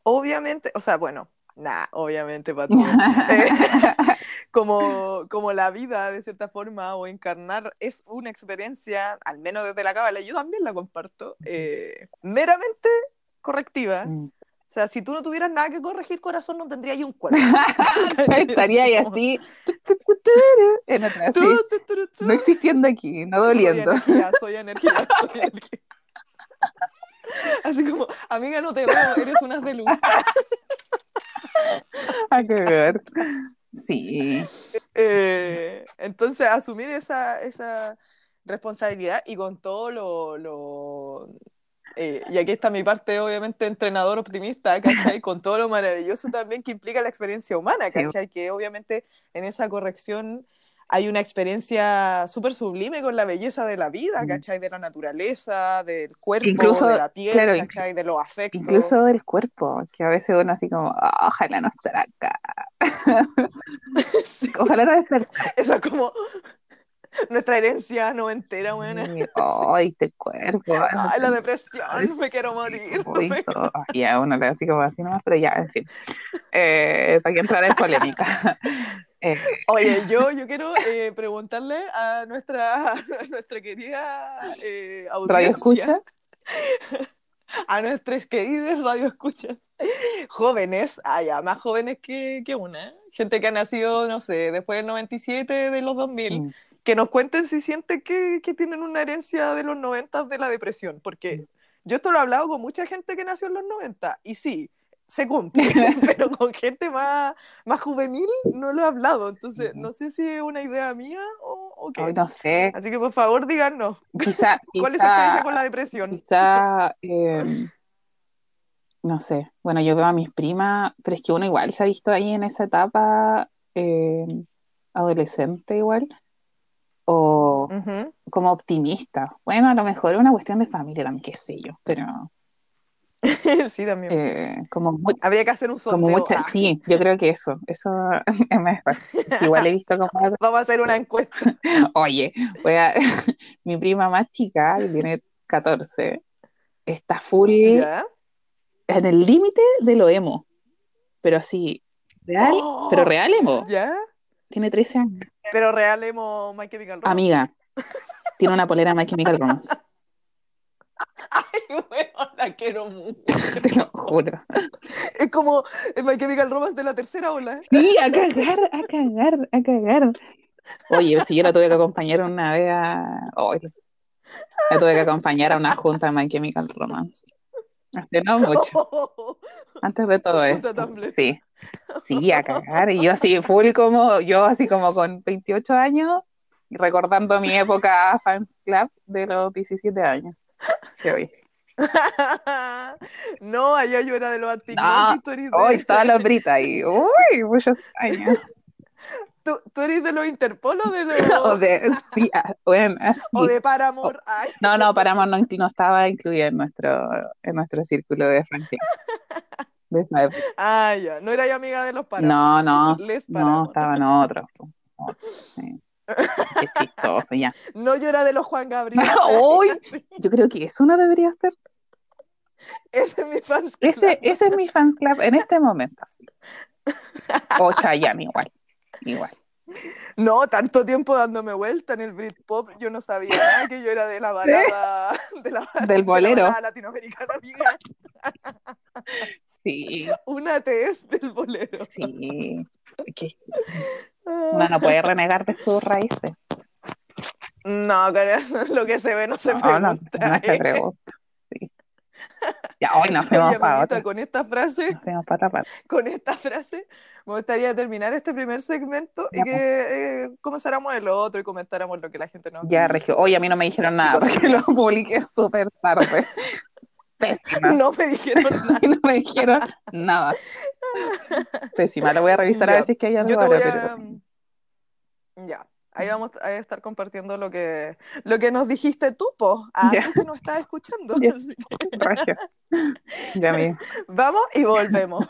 obviamente, o sea, bueno, Nah, obviamente, para eh, como, como la vida, de cierta forma, o encarnar, es una experiencia, al menos desde la cábala, yo también la comparto, eh, meramente correctiva. Mm. O sea, si tú no tuvieras nada que corregir, corazón, no tendría yo un cuerpo. Estaría ahí así, en otra, así, no existiendo aquí, no doliendo. Soy energía, soy energía. Así como, amiga, no te veo, eres unas de luz. A ver. Sí. Eh, entonces, asumir esa, esa responsabilidad y con todo lo, eh, y aquí está mi parte, obviamente, entrenador optimista, ¿cachai? Con todo lo maravilloso también que implica la experiencia humana, ¿cachai? Que obviamente en esa corrección hay una experiencia súper sublime con la belleza de la vida. ¿cachai? De la naturaleza, del cuerpo, de la piel, ¿cachai? De los afectos. Incluso del cuerpo, que a veces uno así como, ah, ojalá no estar acá. Ojalá no estar. Eso es como nuestra herencia no entera, buena. Ay, este cuerpo. Ay, la depresión, me quiero morir. Ya, uno le así como así nomás, pero ya, en fin. Eh, para que entrar en polémica. Eh, Oye, yo, yo quiero eh, preguntarle a nuestra, nuestra querida audiencia. ¿Radio escucha? A nuestras queridas radio escuchas. Jóvenes, allá, más jóvenes que, que una. Gente que ha nacido, no sé, después del 97, de los 2000. Mm. Que nos cuenten si sienten que, que, tienen una herencia de los 90 de la depresión. Porque yo esto lo he hablado con mucha gente que nació en los 90. Y sí, se cumple, pero con gente más, más juvenil no lo he hablado, entonces no sé si es una idea mía o, qué. no sé. Así que por favor díganos, quizá, ¿cuál es su experiencia con la depresión? Quizá, em, no sé, bueno, yo veo a mis primas, pero es que uno igual se ha visto ahí en esa etapa em, adolescente igual, o como optimista. Bueno, a lo mejor es una cuestión de familia también, qué sé yo, pero sí, también. Eh, como Habría que hacer un sondeo. Ah. Sí, yo creo que eso, eso Igual he visto como... Vamos a hacer una encuesta. Oye, voy a... mi prima más chica, que tiene 14, está full en el límite de lo emo, pero así, real, pero ¡Oh! real emo. ¿Ya? Tiene 13 años. Pero real emo My Chemical Romance. Amiga, tiene una polera My Chemical Romance. Ay, weón, la quiero mucho. Te lo juro. Es como My Chemical Romance de la tercera ola. Sí, a cagar, a cagar, a cagar. Oye, si yo la tuve que acompañar una vez a. la tuve que acompañar a una junta de My Chemical Romance. Hace no mucho. Antes de todo esto. Sí. Sí, a cagar. Y yo así, full como, yo así como con 28 años, recordando mi época fan club de los 17 años. no, allá yo era de los antiguos. Hoy estaba la brita ahí. Uy, muchos años. ¿Tú, ¿Tú, eres de los Interpol o de los.? o de, sí, ah, bueno, O de Paramore. No, no, Paramore no, no, estaba incluida en nuestro, en nuestro círculo de Franklin. ah, ya. No era yo amiga de los Paramore. No, no. No, estaban otros. Sí. Qué chistoso, ya. No, yo era de los Juan Gabriel. Uy, yo creo que eso no debería ser. Ese es mi fans club. Ese, ese es mi fans club en este momento, sí. O Chayanne igual, igual. No, tanto tiempo dándome vuelta en el Britpop, yo no sabía nada que yo era de la balada, de la, del bolero de la latinoamericana, amiga. Sí. Una test del bolero. Sí. Uno no puede renegar de sus raíces. No, lo que se ve no se pregunta. No, no se pregunta. Ya, hoy nos fuimos para Con esta frase, con esta frase, me gustaría terminar este primer segmento y que eh, comenzáramos el otro y comentáramos lo que la gente nos Ya, Regio, hoy a mí no me dijeron nada porque lo publiqué súper tarde. Pésima. No me dijeron nada. no me dijeron nada. Pésima, lo voy a revisar a ver si es que hay algo. Pero... Ya. Ahí vamos a estar compartiendo lo que, lo que nos dijiste tú, po, a yeah. que nos estás escuchando. ya Vamos y volvemos.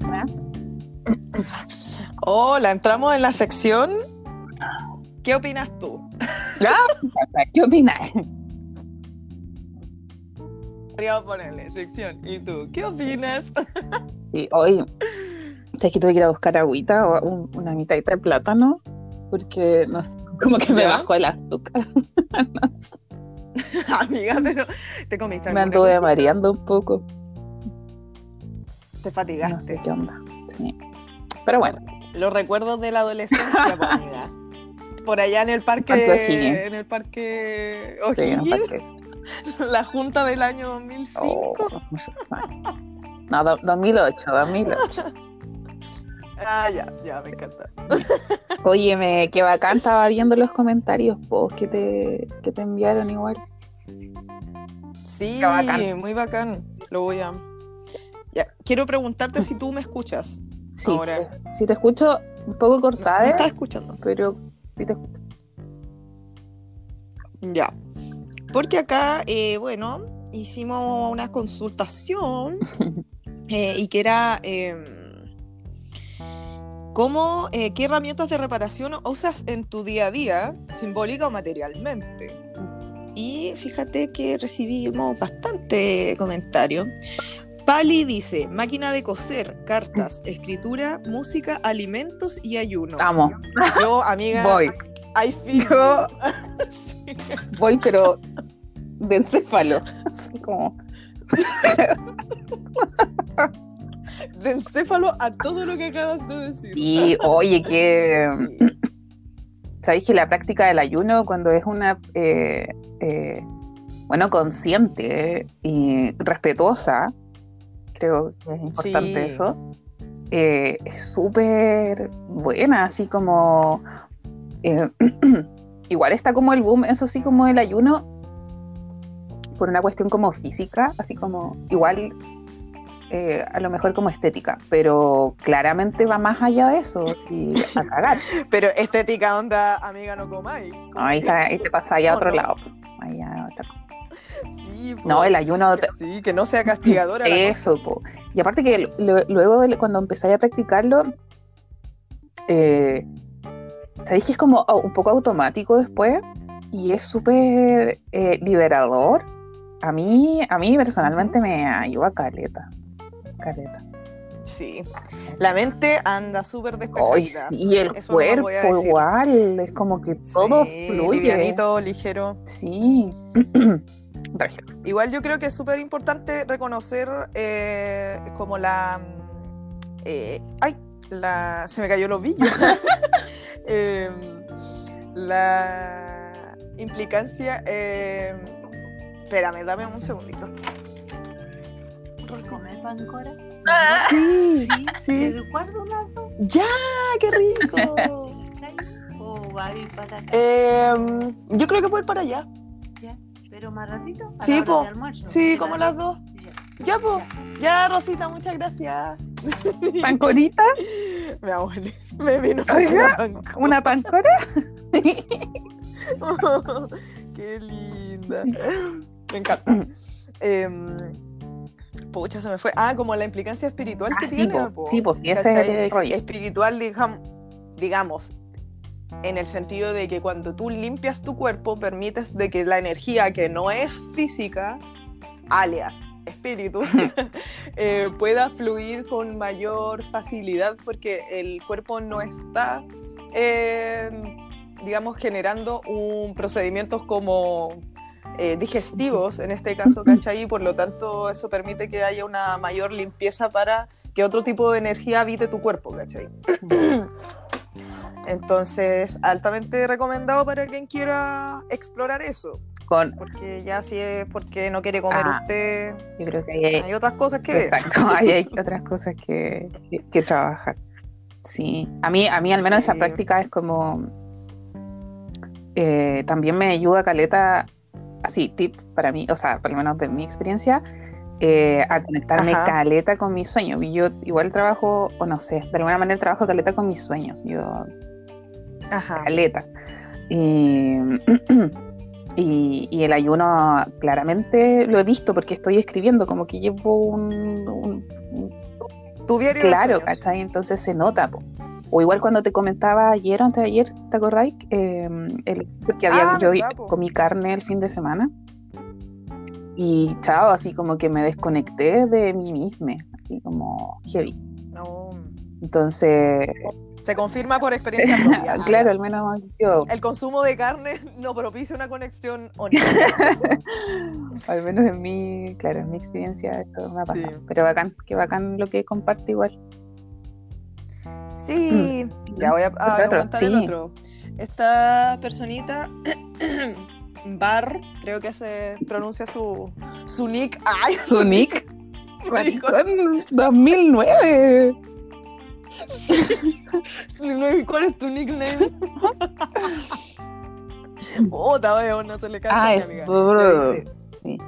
¿Más? Hola, entramos en la sección. ¿Qué opinas tú? ¿Qué opinas? Ponerle sección. ¿Y tú? ¿Qué opinas? Sí, hoy ¿sabes que tuve que ir a buscar agüita o una mitad de plátano? Porque no sé, como que me bajó el azúcar. Amiga, pero te comiste Me anduve mareando un poco. Te fatigaste. No sé qué onda. Sí. Pero bueno. Los recuerdos de la adolescencia, pues, amiga. Por allá en el parque. En el parque. Sí, en el parque. La junta del año 2005. No, 2008, 2008. Ah, ya, ya, me encanta. Óyeme, qué bacán, estaba viendo los comentarios vos que te, que te enviaron igual. Sí, muy bacán. Lo voy a. Ya, quiero preguntarte si tú me escuchas. Sí, ahora. si te escucho un poco cortada. Me estás escuchando. Pero sí te escucho. Ya. Porque acá, eh, bueno, hicimos una consultación eh, y que era em, cómo, eh, qué herramientas de reparación usas en tu día a día, simbólica o materialmente. Y fíjate que recibimos bastante comentario. Pali dice, máquina de coser, cartas, escritura, música, alimentos y ayuno. Amo. Yo, amiga, voy. I feel Voy, pero de encéfalo. Así como. de encéfalo a todo lo que acabas de decir. Y oye, que. Sabéis que la práctica del ayuno, cuando es una. Eh, eh, bueno, consciente y respetuosa, creo que es importante eso. Eh, es súper buena, así como igual está como el boom, eso sí, como el ayuno, por una cuestión como física, así como igual eh, a lo mejor como estética, pero claramente va más allá de eso, y a cagar. pero estética onda, amiga, no comáis. ahí, te pasa allá a otro lado. Sí, no, el ayuno. Sí, que no sea castigadora. Eso, y aparte que luego cuando empecé a practicarlo, eh, ¿sabéis que es como un poco automático después? Y es súper eh, liberador a mí, a mí personalmente me ayuda caleta. Caleta. Sí. La mente anda súper despejada. Y el cuerpo igual, es como que todo fluye. Livianito, ligero. Sí. igual yo creo que es súper importante reconocer eh, como la... Eh, ay, la... Se me cayó el ovillo. Em, la implicancia... Eh, Espérame, dame un segundito. ¿Comer pancora? Ah, sí, sí. ¿De cuándo lado? ¡Ya! ¡Qué rico! ¿O va a ir para acá? Em, yo creo que voy para allá. ¿Ya? ¿Pero más ratito? ¿A Sí, la hora po. de almuerzo? Sí, ¿A como la- las dos. Ya. Ya, pues. Ya, Rosita, muchas gracias. ¿Pancorita? Me abuelé. Me vino a Oiga. hacer ¿Una pancora? Qué linda. Me encanta. Em, pucha, se me fue. Ah, como la implicancia espiritual que Ah, sí, tiene. po. po. Sí, pues, ese es el rollo. Espiritual, digam- digamos, en el sentido de que cuando tú limpias tu cuerpo, permites de que la energía que no es física, alias espíritu, eh, pueda fluir con mayor facilidad porque el cuerpo no está, eh, digamos, generando un procedimientos como eh, digestivos, en este caso, ¿cachai? Y por lo tanto eso permite que haya una mayor limpieza para que otro tipo de energía habite tu cuerpo, ¿cachai? Entonces, altamente recomendado para quien quiera explorar eso, Con, porque ya si es porque no quiere comer Ah. usted, yo creo que hay, hay otras cosas que ver. exacto, ahí hay otras cosas que, que, que trabajar. Sí, a mí, a mí al menos esa práctica es como, eh, también me ayuda Caleta, así, tip para mí, o sea, por lo menos de mi experiencia, eh, a conectarme Ajá. caleta con mis sueños. Yo igual trabajo, o no sé, de alguna manera trabajo caleta con mis sueños. Yo Ajá. caleta. Y, y, y el ayuno claramente lo he visto porque estoy escribiendo, como que llevo un... un- un- Tu diario claro. ¿cachai? Entonces se nota. po. O igual cuando te comentaba ayer o antes de ayer, ¿te acordáis? Eh, el, que había, Ah, yo verdad, comí carne el fin de semana. Y chao, así como que me desconecté de mí misma, así como heavy. No. Entonces, Se confirma por experiencia propia. claro, al menos yo, El consumo de carne no propicia una conexión honesta. al menos en mi, claro, en mi experiencia esto me ha pasado. Sí. Pero bacán, que bacán lo que comparte igual. Sí, ya voy a, a Otro, comentar el otro. Esta personita, Bar, creo que se pronuncia su, su nick. ¡Ay! Su nick, Maricón. maricón, 2009. ¿Cuál es tu nickname? Puta, weón, no se le canta Ah, es dice, Sí.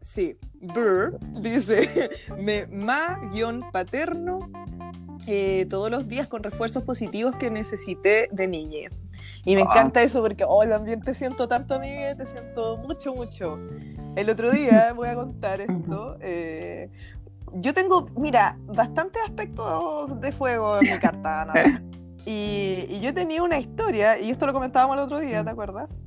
Sí, Burr dice, me ma guion paterno eh, todos los días con refuerzos positivos que necesité de niña. Y me Ah. encanta eso porque, oh, también te siento tanto, amiga, te siento mucho, mucho. El otro día, voy a contar esto, eh, yo tengo, mira, bastantes aspectos de fuego en mi carta. Y, y yo tenía una historia, y esto lo comentábamos el otro día, ¿te acuerdas?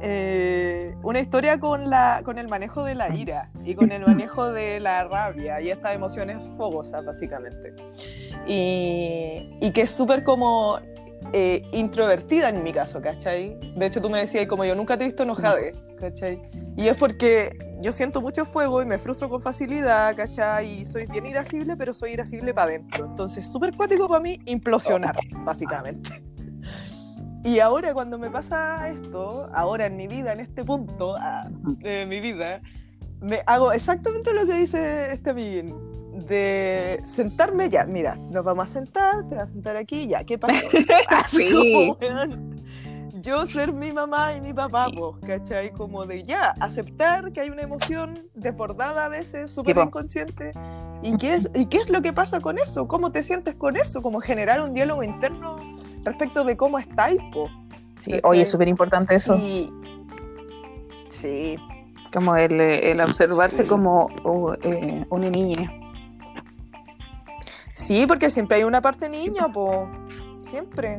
Eh, una historia con, la, con el manejo de la ira y con el manejo de la rabia y estas emociones fogosas, básicamente. Y, y que es súper como eh, introvertida en mi caso, ¿cachai? De hecho, tú me decías, como yo nunca te he visto enojada, ¿cachai? Y es porque yo siento mucho fuego y me frustro con facilidad, ¿cachai? Y soy bien irascible, pero soy irascible para adentro. Entonces, súper cuático para mí implosionar, básicamente. Y ahora cuando me pasa esto, ahora en mi vida, en este punto ah, de mi vida, me hago exactamente lo que dice este amiguín. De sentarme ya, mira, nos vamos a sentar, te vas a sentar aquí, ya, ¿qué pasó? Así Sí. como, weón, yo ser mi mamá y mi papá, Sí. pues, ¿cachai? Como de ya, aceptar que hay una emoción desbordada a veces, súper inconsciente. ¿Y qué, es, ¿Y qué es lo que pasa con eso? ¿Cómo te sientes con eso? Como generar un diálogo interno respecto de cómo estáis, po. Sí, ¿Cachai? oye, es súper importante eso, Y... Sí, como el, el observarse Sí. como uh, eh, una niña. Sí, porque siempre hay una parte niña, po. Siempre.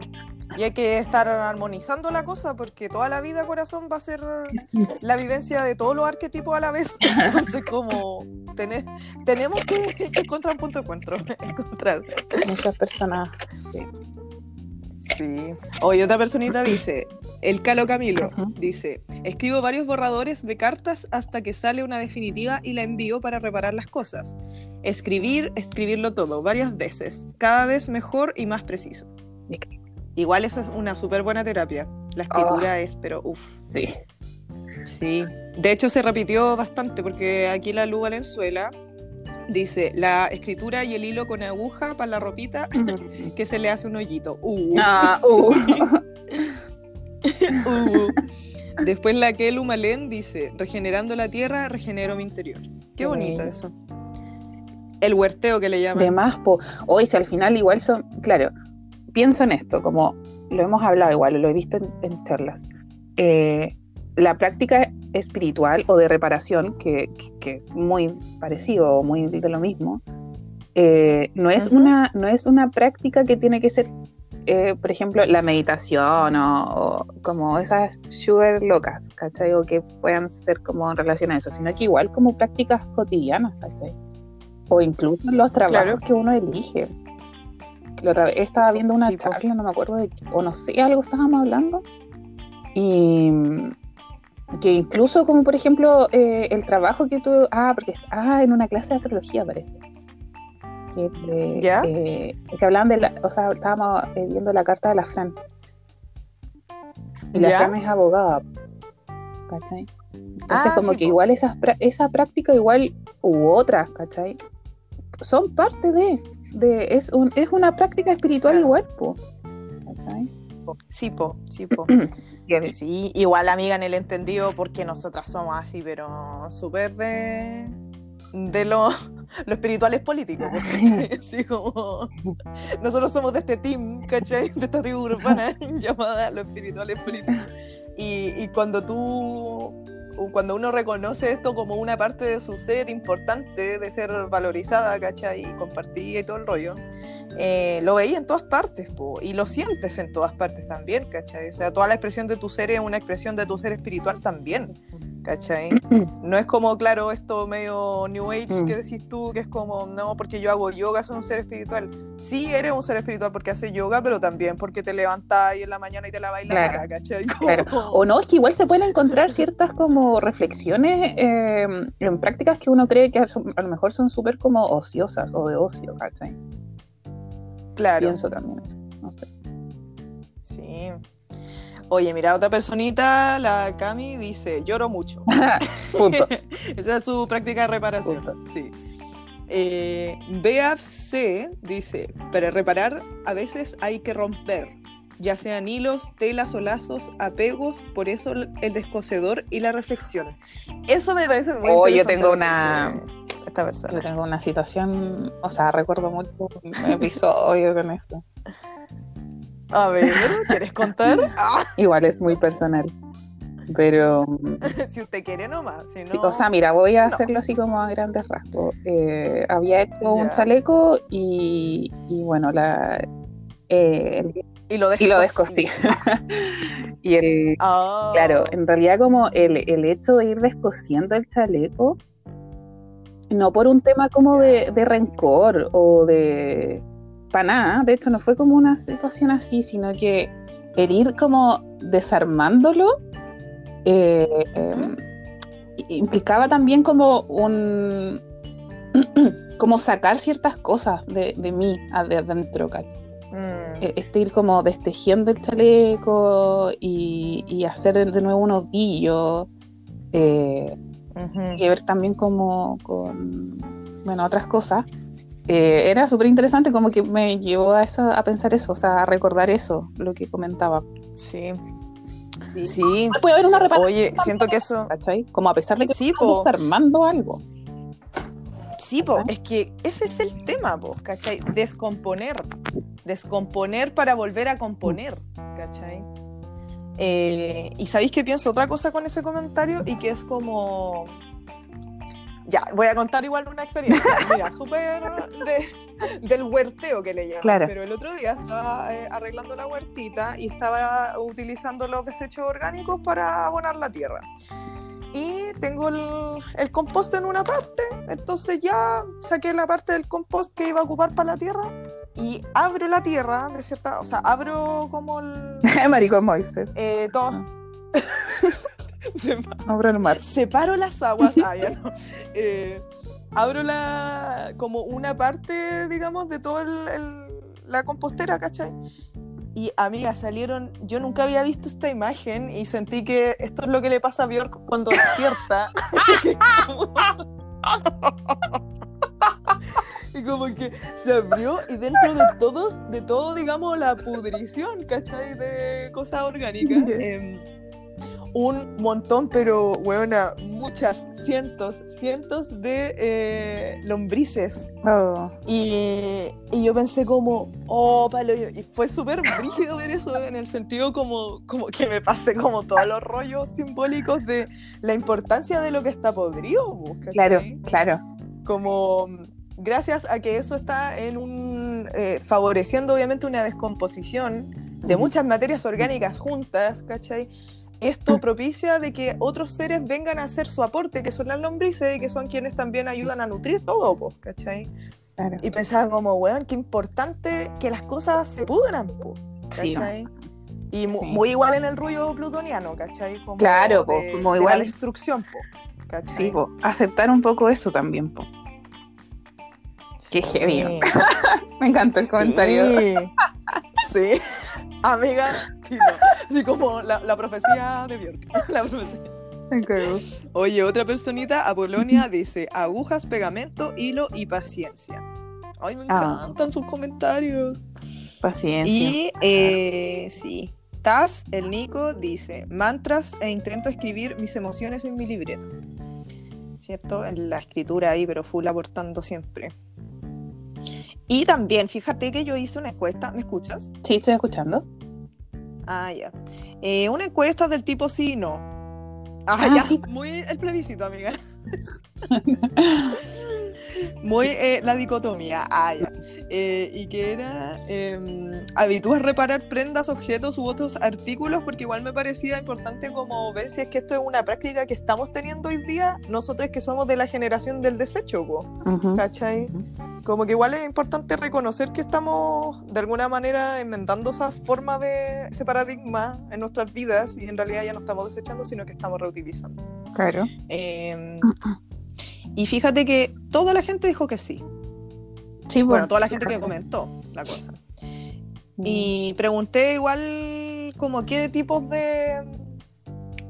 Y hay que estar armonizando la cosa porque toda la vida, corazón, va a ser la vivencia de todos los arquetipos a la vez. Entonces, como tener, tenemos que, que encontrar un punto de encuentro. Encontrar. Muchas personas. Sí. Sí. Oye, otra personita dice, el Calo Camilo, dice, escribo varios borradores de cartas hasta que sale una definitiva y la envío para reparar las cosas. Escribir, escribirlo todo, varias veces, cada vez mejor y más preciso. Igual eso es una súper buena terapia. La escritura es, pero uff. Sí. Sí. De hecho se repitió bastante porque aquí la Lu Valenzuela Dice, la escritura y el hilo con aguja para la ropita que se le hace un hoyito. Uh. Ah, uh. Uh. Después la Kelu Malen dice, regenerando la tierra, regenero mi interior. Qué bonito Sí. eso. El huerteo que le llaman. de más, po. Hoy, si al final igual son, claro, pienso en esto, como lo hemos hablado igual, lo he visto en, en charlas. Eh, la práctica espiritual o de reparación, que, es muy parecido o muy de lo mismo, eh, no, es Ujú. una, no es una práctica que tiene que ser, eh, por ejemplo, la meditación o, o como esas sugar locas, ¿cachai? O que puedan ser como en relación a eso, sino que igual como prácticas cotidianas, ¿cachai? O incluso los trabajos Claro. que uno elige. La otra vez estaba viendo una Sí, charla, no me acuerdo de qué, o no sé, algo estábamos hablando. Y que incluso como por ejemplo eh, el trabajo que tú, ah, porque, ah, en una clase de astrología parece. Que, eh, ¿Ya? eh, que hablaban de la, o sea, estábamos eh, viendo la carta de la Fran. Y la ¿Ya? Fran es abogada. ¿Cachai? Entonces Ah, como sí, que po. igual esas, esa práctica igual u otras, ¿cachai? Son parte de, de es, un, es una práctica espiritual Claro. igual, po. ¿cachai? Sí, po, sí, po. Sí, igual amiga en el entendido porque nosotras somos así, pero súper de, de lo, lo espiritual es político. Así como nosotros somos de este team, ¿cachai? De esta tribu urbana llamada lo espiritual es político. Y, y cuando tú, cuando uno reconoce esto como una parte de su ser importante, de ser valorizada, ¿cachai? Y compartida y todo el rollo, eh, lo veis en todas partes, po, y lo sientes en todas partes también, ¿cachai? O sea, toda la expresión de tu ser es una expresión de tu ser espiritual también, ¿cachai? No es como, claro, esto medio New Age Mm. que decís tú, que es como, no, porque yo hago yoga, soy un ser espiritual. Sí, eres un ser espiritual porque haces yoga, pero también porque te levantas en la mañana y te la bailas Claro. cara, ¿cachai? Claro. Como- O no, es que igual se pueden encontrar ciertas como reflexiones eh, en prácticas que uno cree que a lo mejor son súper como ociosas o de ocio, ¿cachai? Claro. Pienso también eso. No sé. Sí. Oye, mira, otra personita, la Cami, dice, lloro mucho. Punto. Esa es su práctica de reparación. Punto. Sí. Eh, BFC dice, para reparar a veces hay que romper, ya sean hilos, telas o lazos, apegos, por eso el descocedor y la reflexión. Eso me parece muy Oh, yo tengo una- Esta Yo tengo una situación, o sea, recuerdo mucho un episodio con esto. A ver, ¿quieres contar? Ah, Igual es muy personal. Pero, si usted quiere nomás, si no... sí, o sea, mira, voy a no. hacerlo así como a grandes rasgos. Eh, había hecho un chaleco y, y bueno, la, eh, el y lo y lo descosí. descosí. y el, Ah, claro, en realidad como el, el hecho de ir descosiendo el chaleco, no por un tema como de, de rencor o de... Para nada, de hecho no fue como una situación así, sino que el ir como desarmándolo eh, eh, implicaba también como un... como sacar ciertas cosas de, de mí de adentro, ¿cachai? mm, eh, este ir como destejiendo el chaleco y, y hacer de nuevo unos billos, eh, que ver también como con, bueno, otras cosas. Eh, era súper interesante, como que me llevó a, eso, a pensar eso, o sea, a recordar eso, lo que comentaba. Sí, sí. Puede haber una reparación, Oye, siento que eso... ¿cachai? Como a pesar de que Sí, desarmando algo. Sí, po, es que ese es el tema, po, ¿cachai? Descomponer. Descomponer para volver a componer, ¿cachai? Eh, y sabéis que pienso otra cosa con ese comentario y que es como. Ya, voy a contar igual una experiencia. Mira, súper de- del huerteo que le llaman. Claro. Pero el otro día estaba eh, arreglando la huertita y estaba utilizando los desechos orgánicos para abonar la tierra. Y tengo el, el compost en una parte, entonces ya saqué la parte del compost que iba a ocupar para la tierra y abro la tierra, de cierta, o sea, abro como el... Maricón Moises. eh, todo... Abro el mar. separo las aguas, ah, ya no. Eh, abro la, como una parte, digamos, de toda la compostera, ¿cachai? Y amiga, salieron, yo nunca había visto esta imagen y sentí que esto es lo que le pasa a Bjork cuando despierta. y como que se abrió y dentro de todos, de todo, digamos, la pudrición, ¿cachai? De cosas orgánicas. em, un montón, pero, weona, muchas, cientos, cientos de eh, lombrices. Oh, Y, y yo pensé como, oh, palo, y fue súper brígido ver eso en el sentido como, como que me pasé como todos los rollos simbólicos de la importancia de lo que está podrido, po, ¿cachai? claro, claro. Como gracias a que eso está en un, eh, favoreciendo obviamente una descomposición de muchas materias orgánicas juntas, ¿cachai? Esto propicia de que otros seres vengan a hacer su aporte, que son las lombrices y que son quienes también ayudan a nutrir todo, po, ¿cachai? claro. Y pensaba como, weón, qué importante que las cosas se pudran, po, Sí, ¿cachai? Y Sí. muy igual en el rollo plutoniano, ¿cachai? Como Claro, po, de- como de igual. la destrucción, po, ¿cachai? sí, po, aceptar un poco eso también. po. Qué heavy. Me encantó el comentario. Sí, amiga, filo. así como la, la profecía de Björk. La profecía. Oye, otra personita, Apolonia, dice agujas, pegamento, hilo y paciencia. Ay, me Ah. encantan sus comentarios. Paciencia. Y eh, sí, Taz, el Nico, dice mantras e intento escribir mis emociones en mi libreta. ¿Cierto? En la escritura ahí, pero full aportando siempre. Y también, fíjate que yo hice una encuesta, ¿me escuchas? Sí, estoy escuchando. Ah, ya. Eh, una encuesta del tipo sí y no. Ah, Ah, ya. sí. Muy el plebiscito, amiga. Muy eh, la dicotomía. Ah, ya. Eh, y que era. Eh, ¿Habitúas reparar prendas, objetos u otros artículos? Porque igual me parecía importante como ver si es que esto es una práctica que estamos teniendo hoy día, nosotros que somos de la generación del desecho, po, Ujú. ¿cachai? Como que igual es importante reconocer que estamos de alguna manera enmendando esa forma de ese paradigma en nuestras vidas y en realidad ya no estamos desechando, sino que estamos reutilizando. Claro. Eh, y fíjate que toda la gente dijo que sí. Sí, Bueno, toda la gente que comentó la cosa. Mm. Y pregunté igual como qué tipos de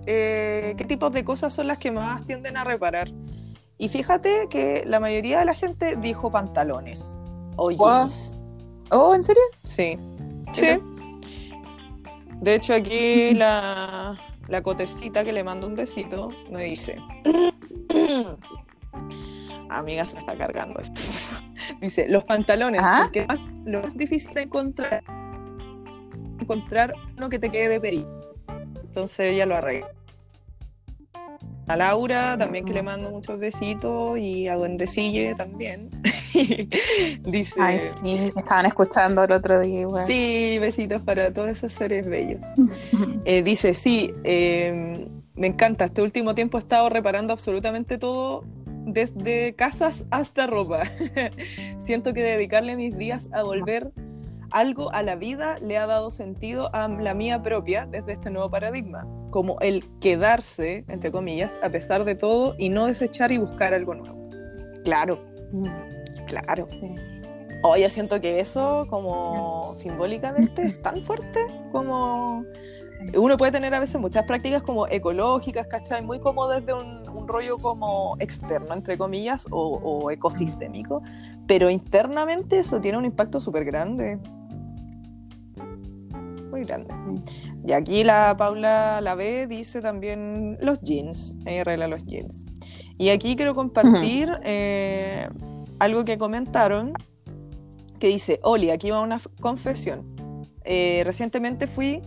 eh, qué tipos de cosas son las que más tienden a reparar. Y fíjate que la mayoría de la gente dijo pantalones o jeans. Oh, ¿en serio? Sí. Sí. De hecho, aquí la, la cotecita que le mando un besito me dice. Amiga, se está cargando esto. Dice, los pantalones, ¿Ah? porque más, lo más difícil de encontrar encontrar uno que te quede de perito. Entonces ella lo arregla. A Laura también que le mando muchos besitos y a Duendecille también. Dice, Ay, sí, me estaban escuchando el otro día igual. Sí, besitos para todos esos seres bellos. Eh, dice, sí, eh, me encanta. Este último tiempo he estado reparando absolutamente todo, desde casas hasta ropa. Siento que dedicarle mis días a volver algo a la vida le ha dado sentido a la mía propia desde este nuevo paradigma, como el quedarse, entre comillas, a pesar de todo y no desechar y buscar algo nuevo. Claro, Mm, claro. sí. Oye, siento que eso, como simbólicamente, es tan fuerte como. Uno puede tener a veces muchas prácticas como ecológicas, ¿cachai? Muy como desde un, un rollo como externo, entre comillas, o, o ecosistémico, pero internamente eso tiene un impacto súper grande. Muy grande. Y aquí la Paula la ve, dice también los jeans, ella arregla los jeans. Y aquí quiero compartir eh, algo que comentaron que dice, Oli, aquí va una confesión. Eh, recientemente fui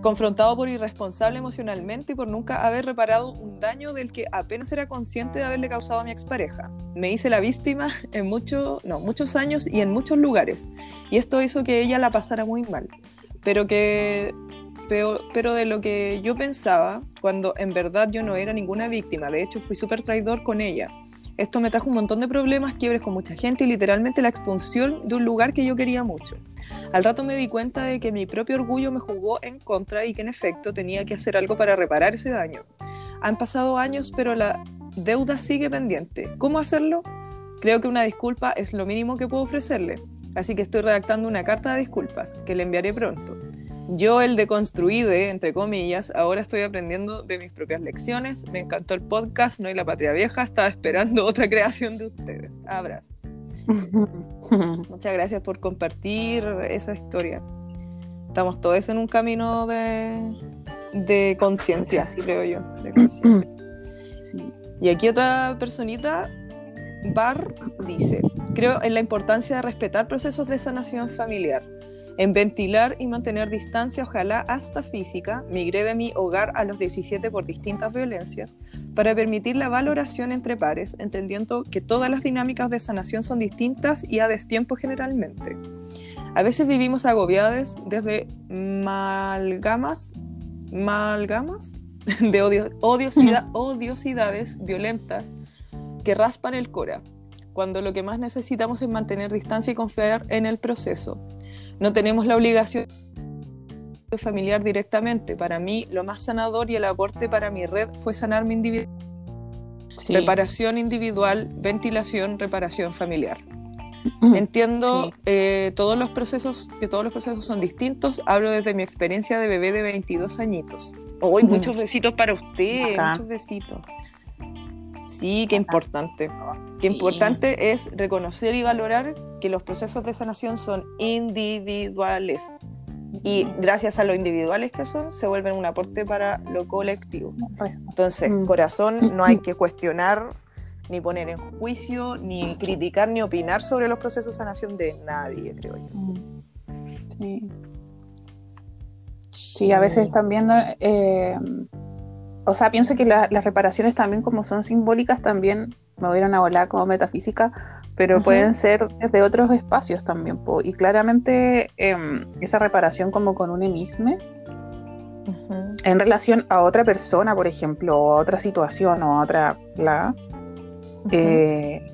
confrontado por irresponsable emocionalmente y por nunca haber reparado un daño del que apenas era consciente de haberle causado a mi expareja. Me hice la víctima en mucho, no, muchos años y en muchos lugares. Y esto hizo que ella la pasara muy mal. Pero que pero, pero de lo que yo pensaba, cuando en verdad yo no era ninguna víctima, de hecho fui súper traidor con ella. Esto me trajo un montón de problemas, quiebres con mucha gente y literalmente la expulsión de un lugar que yo quería mucho. Al rato me di cuenta de que mi propio orgullo me jugó en contra y que en efecto tenía que hacer algo para reparar ese daño. Han pasado años, pero la deuda sigue pendiente. ¿Cómo hacerlo? Creo que una disculpa es lo mínimo que puedo ofrecerle, así que estoy redactando una carta de disculpas que le enviaré pronto. Yo, el deconstruide, entre comillas, ahora estoy aprendiendo de mis propias lecciones. Me encantó el podcast, no hay la patria vieja, estaba esperando otra creación de ustedes. Abrazos. Muchas gracias por compartir esa historia. Estamos todos en un camino de, de conciencia, creo yo. De conciencia. Y aquí otra personita, Bar, dice, creo en la importancia de respetar procesos de sanación familiar en ventilar y mantener distancia, ojalá hasta física, migré de mi hogar a los 17 por distintas violencias, para permitir la valoración entre pares, entendiendo que todas las dinámicas de sanación son distintas y a destiempo generalmente. A veces vivimos agobiadas desde malgamas, malgamas de odio, odiosidades violentas que raspan el cora, cuando lo que más necesitamos es mantener distancia y confiar en el proceso. No tenemos la obligación de familiar directamente. Para mí, lo más sanador y el aporte para mi red fue sanar mi individual. Reparación individual, ventilación, reparación familiar. Entiendo eh, todos los procesos, que todos los procesos son distintos. Hablo desde mi experiencia de bebé de 22 añitos. Hoy muchos besitos para usted, muchos besitos. Sí, qué importante. Qué importante es reconocer y valorar que los procesos de sanación son individuales. Y gracias a lo individuales que son, se vuelven un aporte para lo colectivo. Entonces, mm. corazón, no hay que cuestionar, ni poner en juicio, ni criticar, ni opinar sobre los procesos de sanación de nadie, creo yo. Mm. Sí. Sí, a veces también eh, o sea, pienso que las reparaciones también como son simbólicas, también me voy a una volada como metafísica, pero pueden ser desde otros espacios también. Y claramente em, esa reparación como con un emisme, en relación a otra persona, por ejemplo, o a otra situación o a otra... La, eh,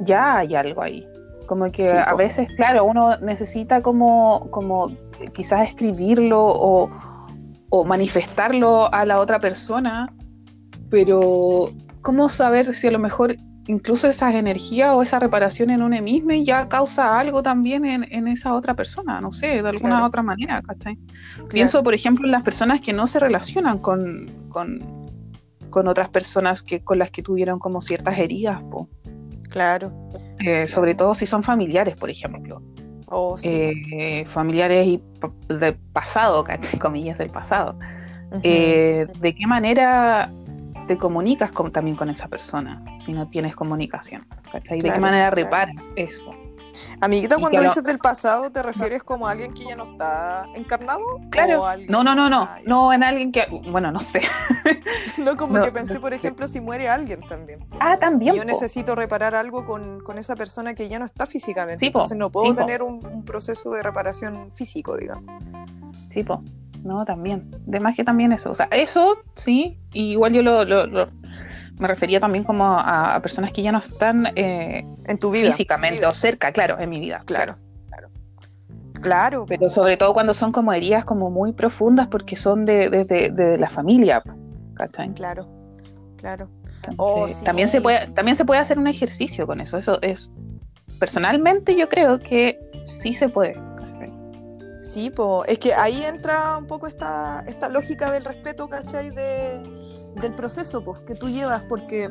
ya hay algo ahí. Como que a veces, claro, uno necesita como, como quizás escribirlo o o manifestarlo a la otra persona, pero ¿cómo saber si a lo mejor incluso esa energía o esa reparación en un mismo ya causa algo también en, esa otra persona? No sé, de alguna otra manera, ¿cachai? Pienso, por ejemplo, en las personas que no se relacionan con, con, otras personas que, con las que tuvieron como ciertas heridas, Claro. Eh, sobre todo si son familiares, por ejemplo. Oh, eh, familiares y del pasado, entre comillas, del pasado. Eh, ¿De qué manera te comunicas también con esa persona si no tienes comunicación? ¿De qué manera reparas eso? Amiguita, cuando dices del pasado, ¿te refieres como a alguien que ya no está encarnado? Claro. No, no, no, no. Ah, no en alguien que. Bueno, no sé. no, como que pensé, por ejemplo, si muere alguien también. Ah, también. yo necesito reparar algo con, esa persona que ya no está físicamente. entonces no puedo tener un, proceso de reparación físico, digamos. Sí, po. No, también. De más que también eso. O sea, eso, sí. igual yo lo me refería también como a, personas que ya no están eh, en tu vida físicamente o cerca, claro, en mi vida. Claro. Claro. Claro. Pero sobre todo cuando son como heridas como muy profundas porque son de, de, la familia. ¿cachai? Claro, claro. Oh, también, se puede, también se puede hacer un ejercicio con eso. Eso es. Personalmente, yo creo que sí se puede. Sí, po. es que ahí entra un poco esta, esta lógica del respeto, ¿cachai? De, del proceso pues, que tú llevas, porque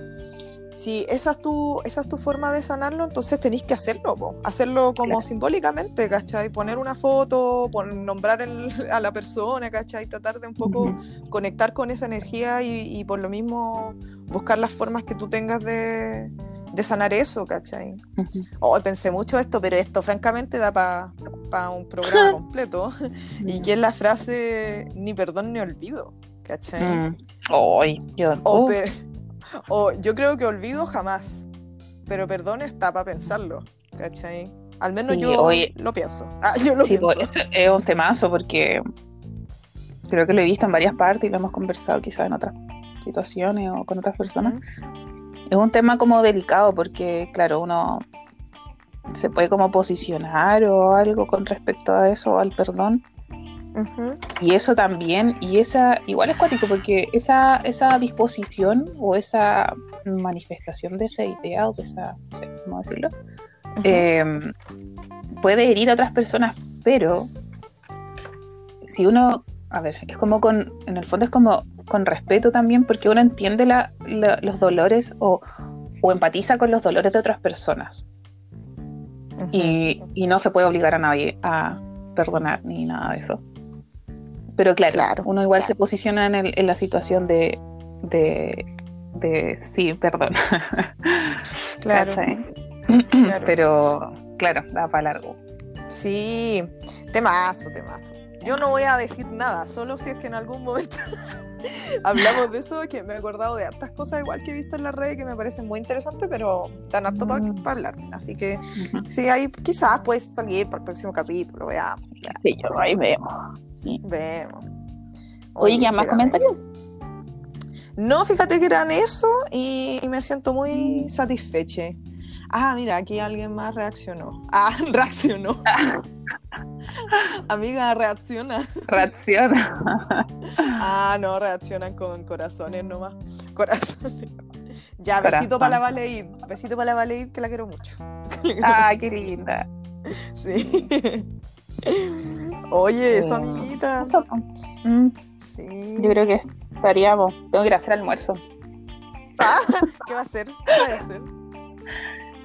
si esa es tu, esa es tu forma de sanarlo, entonces tenéis que hacerlo, pues, hacerlo como simbólicamente, ¿cachai? Poner una foto, nombrar a la persona, ¿cachai? Tratar de un poco conectar con esa energía y, por lo mismo buscar las formas que tú tengas de, sanar eso, ¿cachai? Oh, pensé mucho esto, pero esto francamente da para un programa completo. y que es la frase ni perdón ni olvido. ¿Cachai? Mm. yo, o, yo creo que olvido jamás, pero perdón está para pensarlo, ¿cachai? Al menos yo lo pienso. Ah, yo lo pienso. es un temazo porque creo que lo he visto en varias partes y lo hemos conversado quizás en otras situaciones o con otras personas. Es un tema como delicado porque, claro, uno se puede como posicionar o algo con respecto a eso, al perdón, y eso también, y esa, igual es cuático, porque esa, esa disposición o esa manifestación de esa idea o de esa, no sé cómo decirlo, em, puede herir a otras personas, pero si uno, a ver, es como con, en el fondo es como con respeto también, porque uno entiende la, los dolores o, o empatiza con los dolores de otras personas. y, y no se puede obligar a nadie a perdonar ni nada de eso. Pero claro, Claro, uno igual se posiciona en, el- en la situación de, de, de sí, perdón. Claro. Claro. Pero claro, da para largo. Sí, temazo, temazo. Yo no voy a decir nada, solo si es que en algún momento hablamos de eso, que me he acordado de hartas cosas igual que he visto en la red que me parecen muy interesantes, pero dan harto para Mm. hablar. Así que Ujú. sí, ahí quizás puedes salir para el próximo capítulo, veamos, Sí, yo ahí vemos. Sí. vemos. Oye, ¿ya más comentarios? No, fíjate que eran eso y, y me siento muy satisfecha. Ah, mira, aquí alguien más reaccionó. Ah, reaccionó. Amiga, reacciona. Reacciona. Ah, no, reaccionan con corazones nomás. Corazones. Ya, Corazón. besito para la Valeid. Besito para la Valeid, que la quiero mucho. Ay, qué linda. Sí. Oye, eso, amiguita. Eso. Mm, Sí. yo creo que estaríamos. Tengo que ir a hacer almuerzo. ¿Qué va a hacer? ¿Qué va a hacer?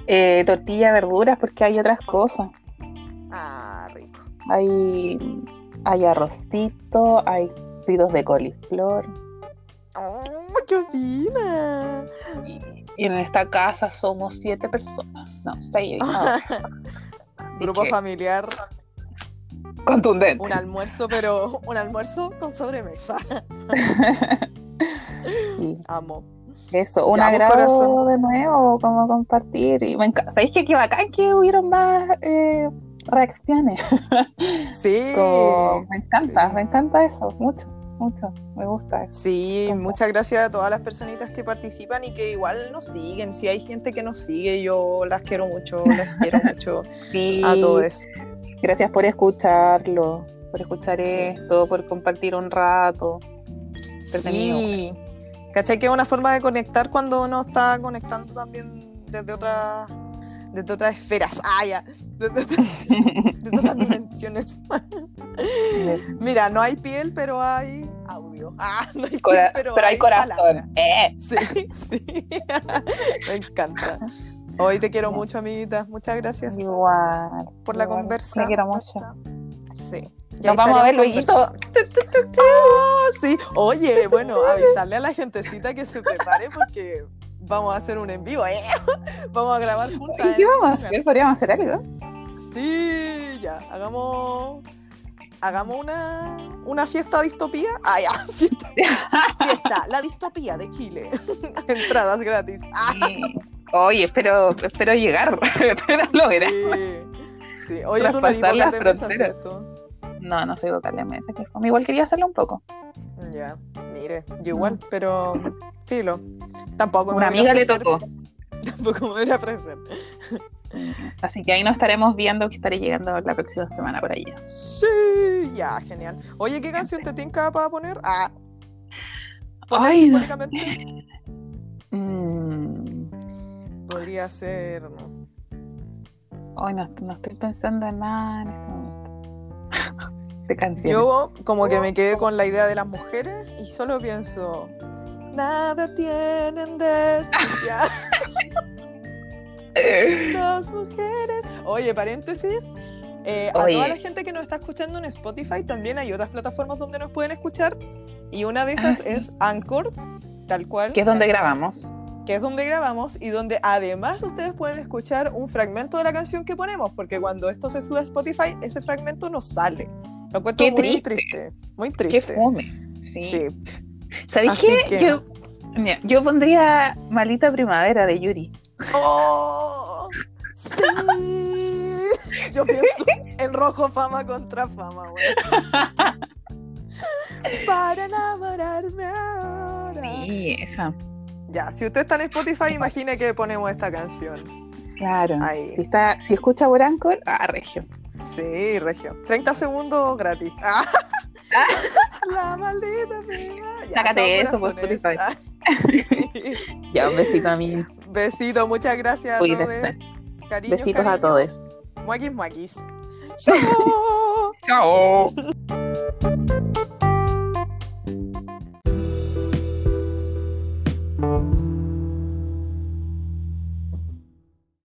Eh, tortilla, verduras, porque hay otras cosas. Ah, rico. Hay, hay arrocito, hay fritos de coliflor. Oh, ¿qué opina? Y, y en esta casa somos siete personas. No, seis. Grupo que, familiar, contundente. un almuerzo, pero un almuerzo con sobremesa. Sí, Amo. eso, un agrado de nuevo, como compartir. Y me encanta. ¿Sabéis que qué bacán que hubieron más eh, reacciones? Sí. Como- me encanta, sí. me encanta eso, mucho, mucho. Me gusta eso. Sí, muchas gracias a todas las personitas que participan y que igual nos siguen. Si hay gente que nos sigue, yo las quiero mucho, las quiero mucho Sí, a todos. gracias por escucharlo, por escuchar Sí. esto, por compartir un rato. Sí. ¿Cachai? Que es una forma de conectar cuando uno está conectando también desde otras desde otras esferas. Ah, ya. Desde, desde otras dimensiones. Mira, no hay piel, pero hay audio. Ah, no hay piel, pero, pero hay palabra. corazón. Eh. Sí, sí. Me encanta. Hoy te quiero mucho, amiguita. Muchas gracias Igual. por la igual. conversa. Te quiero mucho. Sí. Nos vamos a ver luego. Ah, sí. Oye, bueno, avisarle a la gentecita que se prepare porque vamos a hacer un en vivo. ¿eh? Vamos a grabar juntas. ¿Qué vamos a hacer? ¿Podríamos hacer algo? Sí, ya. Hagamos. Hagamos una, una fiesta distopía. Ah, ya. Fiesta. Fiesta. La distopía de Chile. Entradas gratis. Ah, Sí. Oye, espero, espero llegar. espero lograr. sí. Sí. Oye, tú no eres vocal de mesa. ¿cierto? No, no soy vocal de mesa. Que fue. Igual quería hacerlo un poco. Ya, mire, yo igual, pero filo. Tampoco me Una voy a amiga le tocó. Tampoco me voy a ofrecer. Así que ahí nos estaremos viendo que estaré llegando la próxima semana por allá. Sí, ya, genial. Oye, ¿qué canción te tinca para poner? Ah, Ay, no sé. Mm, Podría ser. Hoy no, no estoy pensando en nada en este momento. De canciones. Yo, como que me quedé con la idea de las mujeres y solo pienso. Nada tienen de especial las mujeres. Oye, paréntesis. eh, a toda la gente que nos está escuchando en Spotify, también hay otras plataformas donde nos pueden escuchar. Y una de esas Ah, sí. es Anchor, tal cual. que es donde grabamos. que es donde grabamos y donde además ustedes pueden escuchar un fragmento de la canción que ponemos, porque cuando esto se sube a Spotify, ese fragmento no sale. Lo encuentro Qué muy triste. triste. Muy Qué triste. fome. Sí. Sí. ¿Sabéis qué? que- Yo, pondría Malita Primavera de Yuri. ¡Oh! ¡Sí! Yo pienso en rojo fama contra fama, güey. Para enamorarme ahora. Sí, esa. Ya, si usted está en Spotify, imagine que ponemos esta canción. Claro. Ahí. Si está, si escucha por Anchor, ah, regio. Sí, Regio. 30 segundos gratis. Ah. La maldita. Ya, Sácate eso por. Spotify. Ah, sí. Ya, un besito a mí. Besito, muchas gracias a todos. Cariños, Besitos a todos. Muaquis, muaquis. Chao. Chao.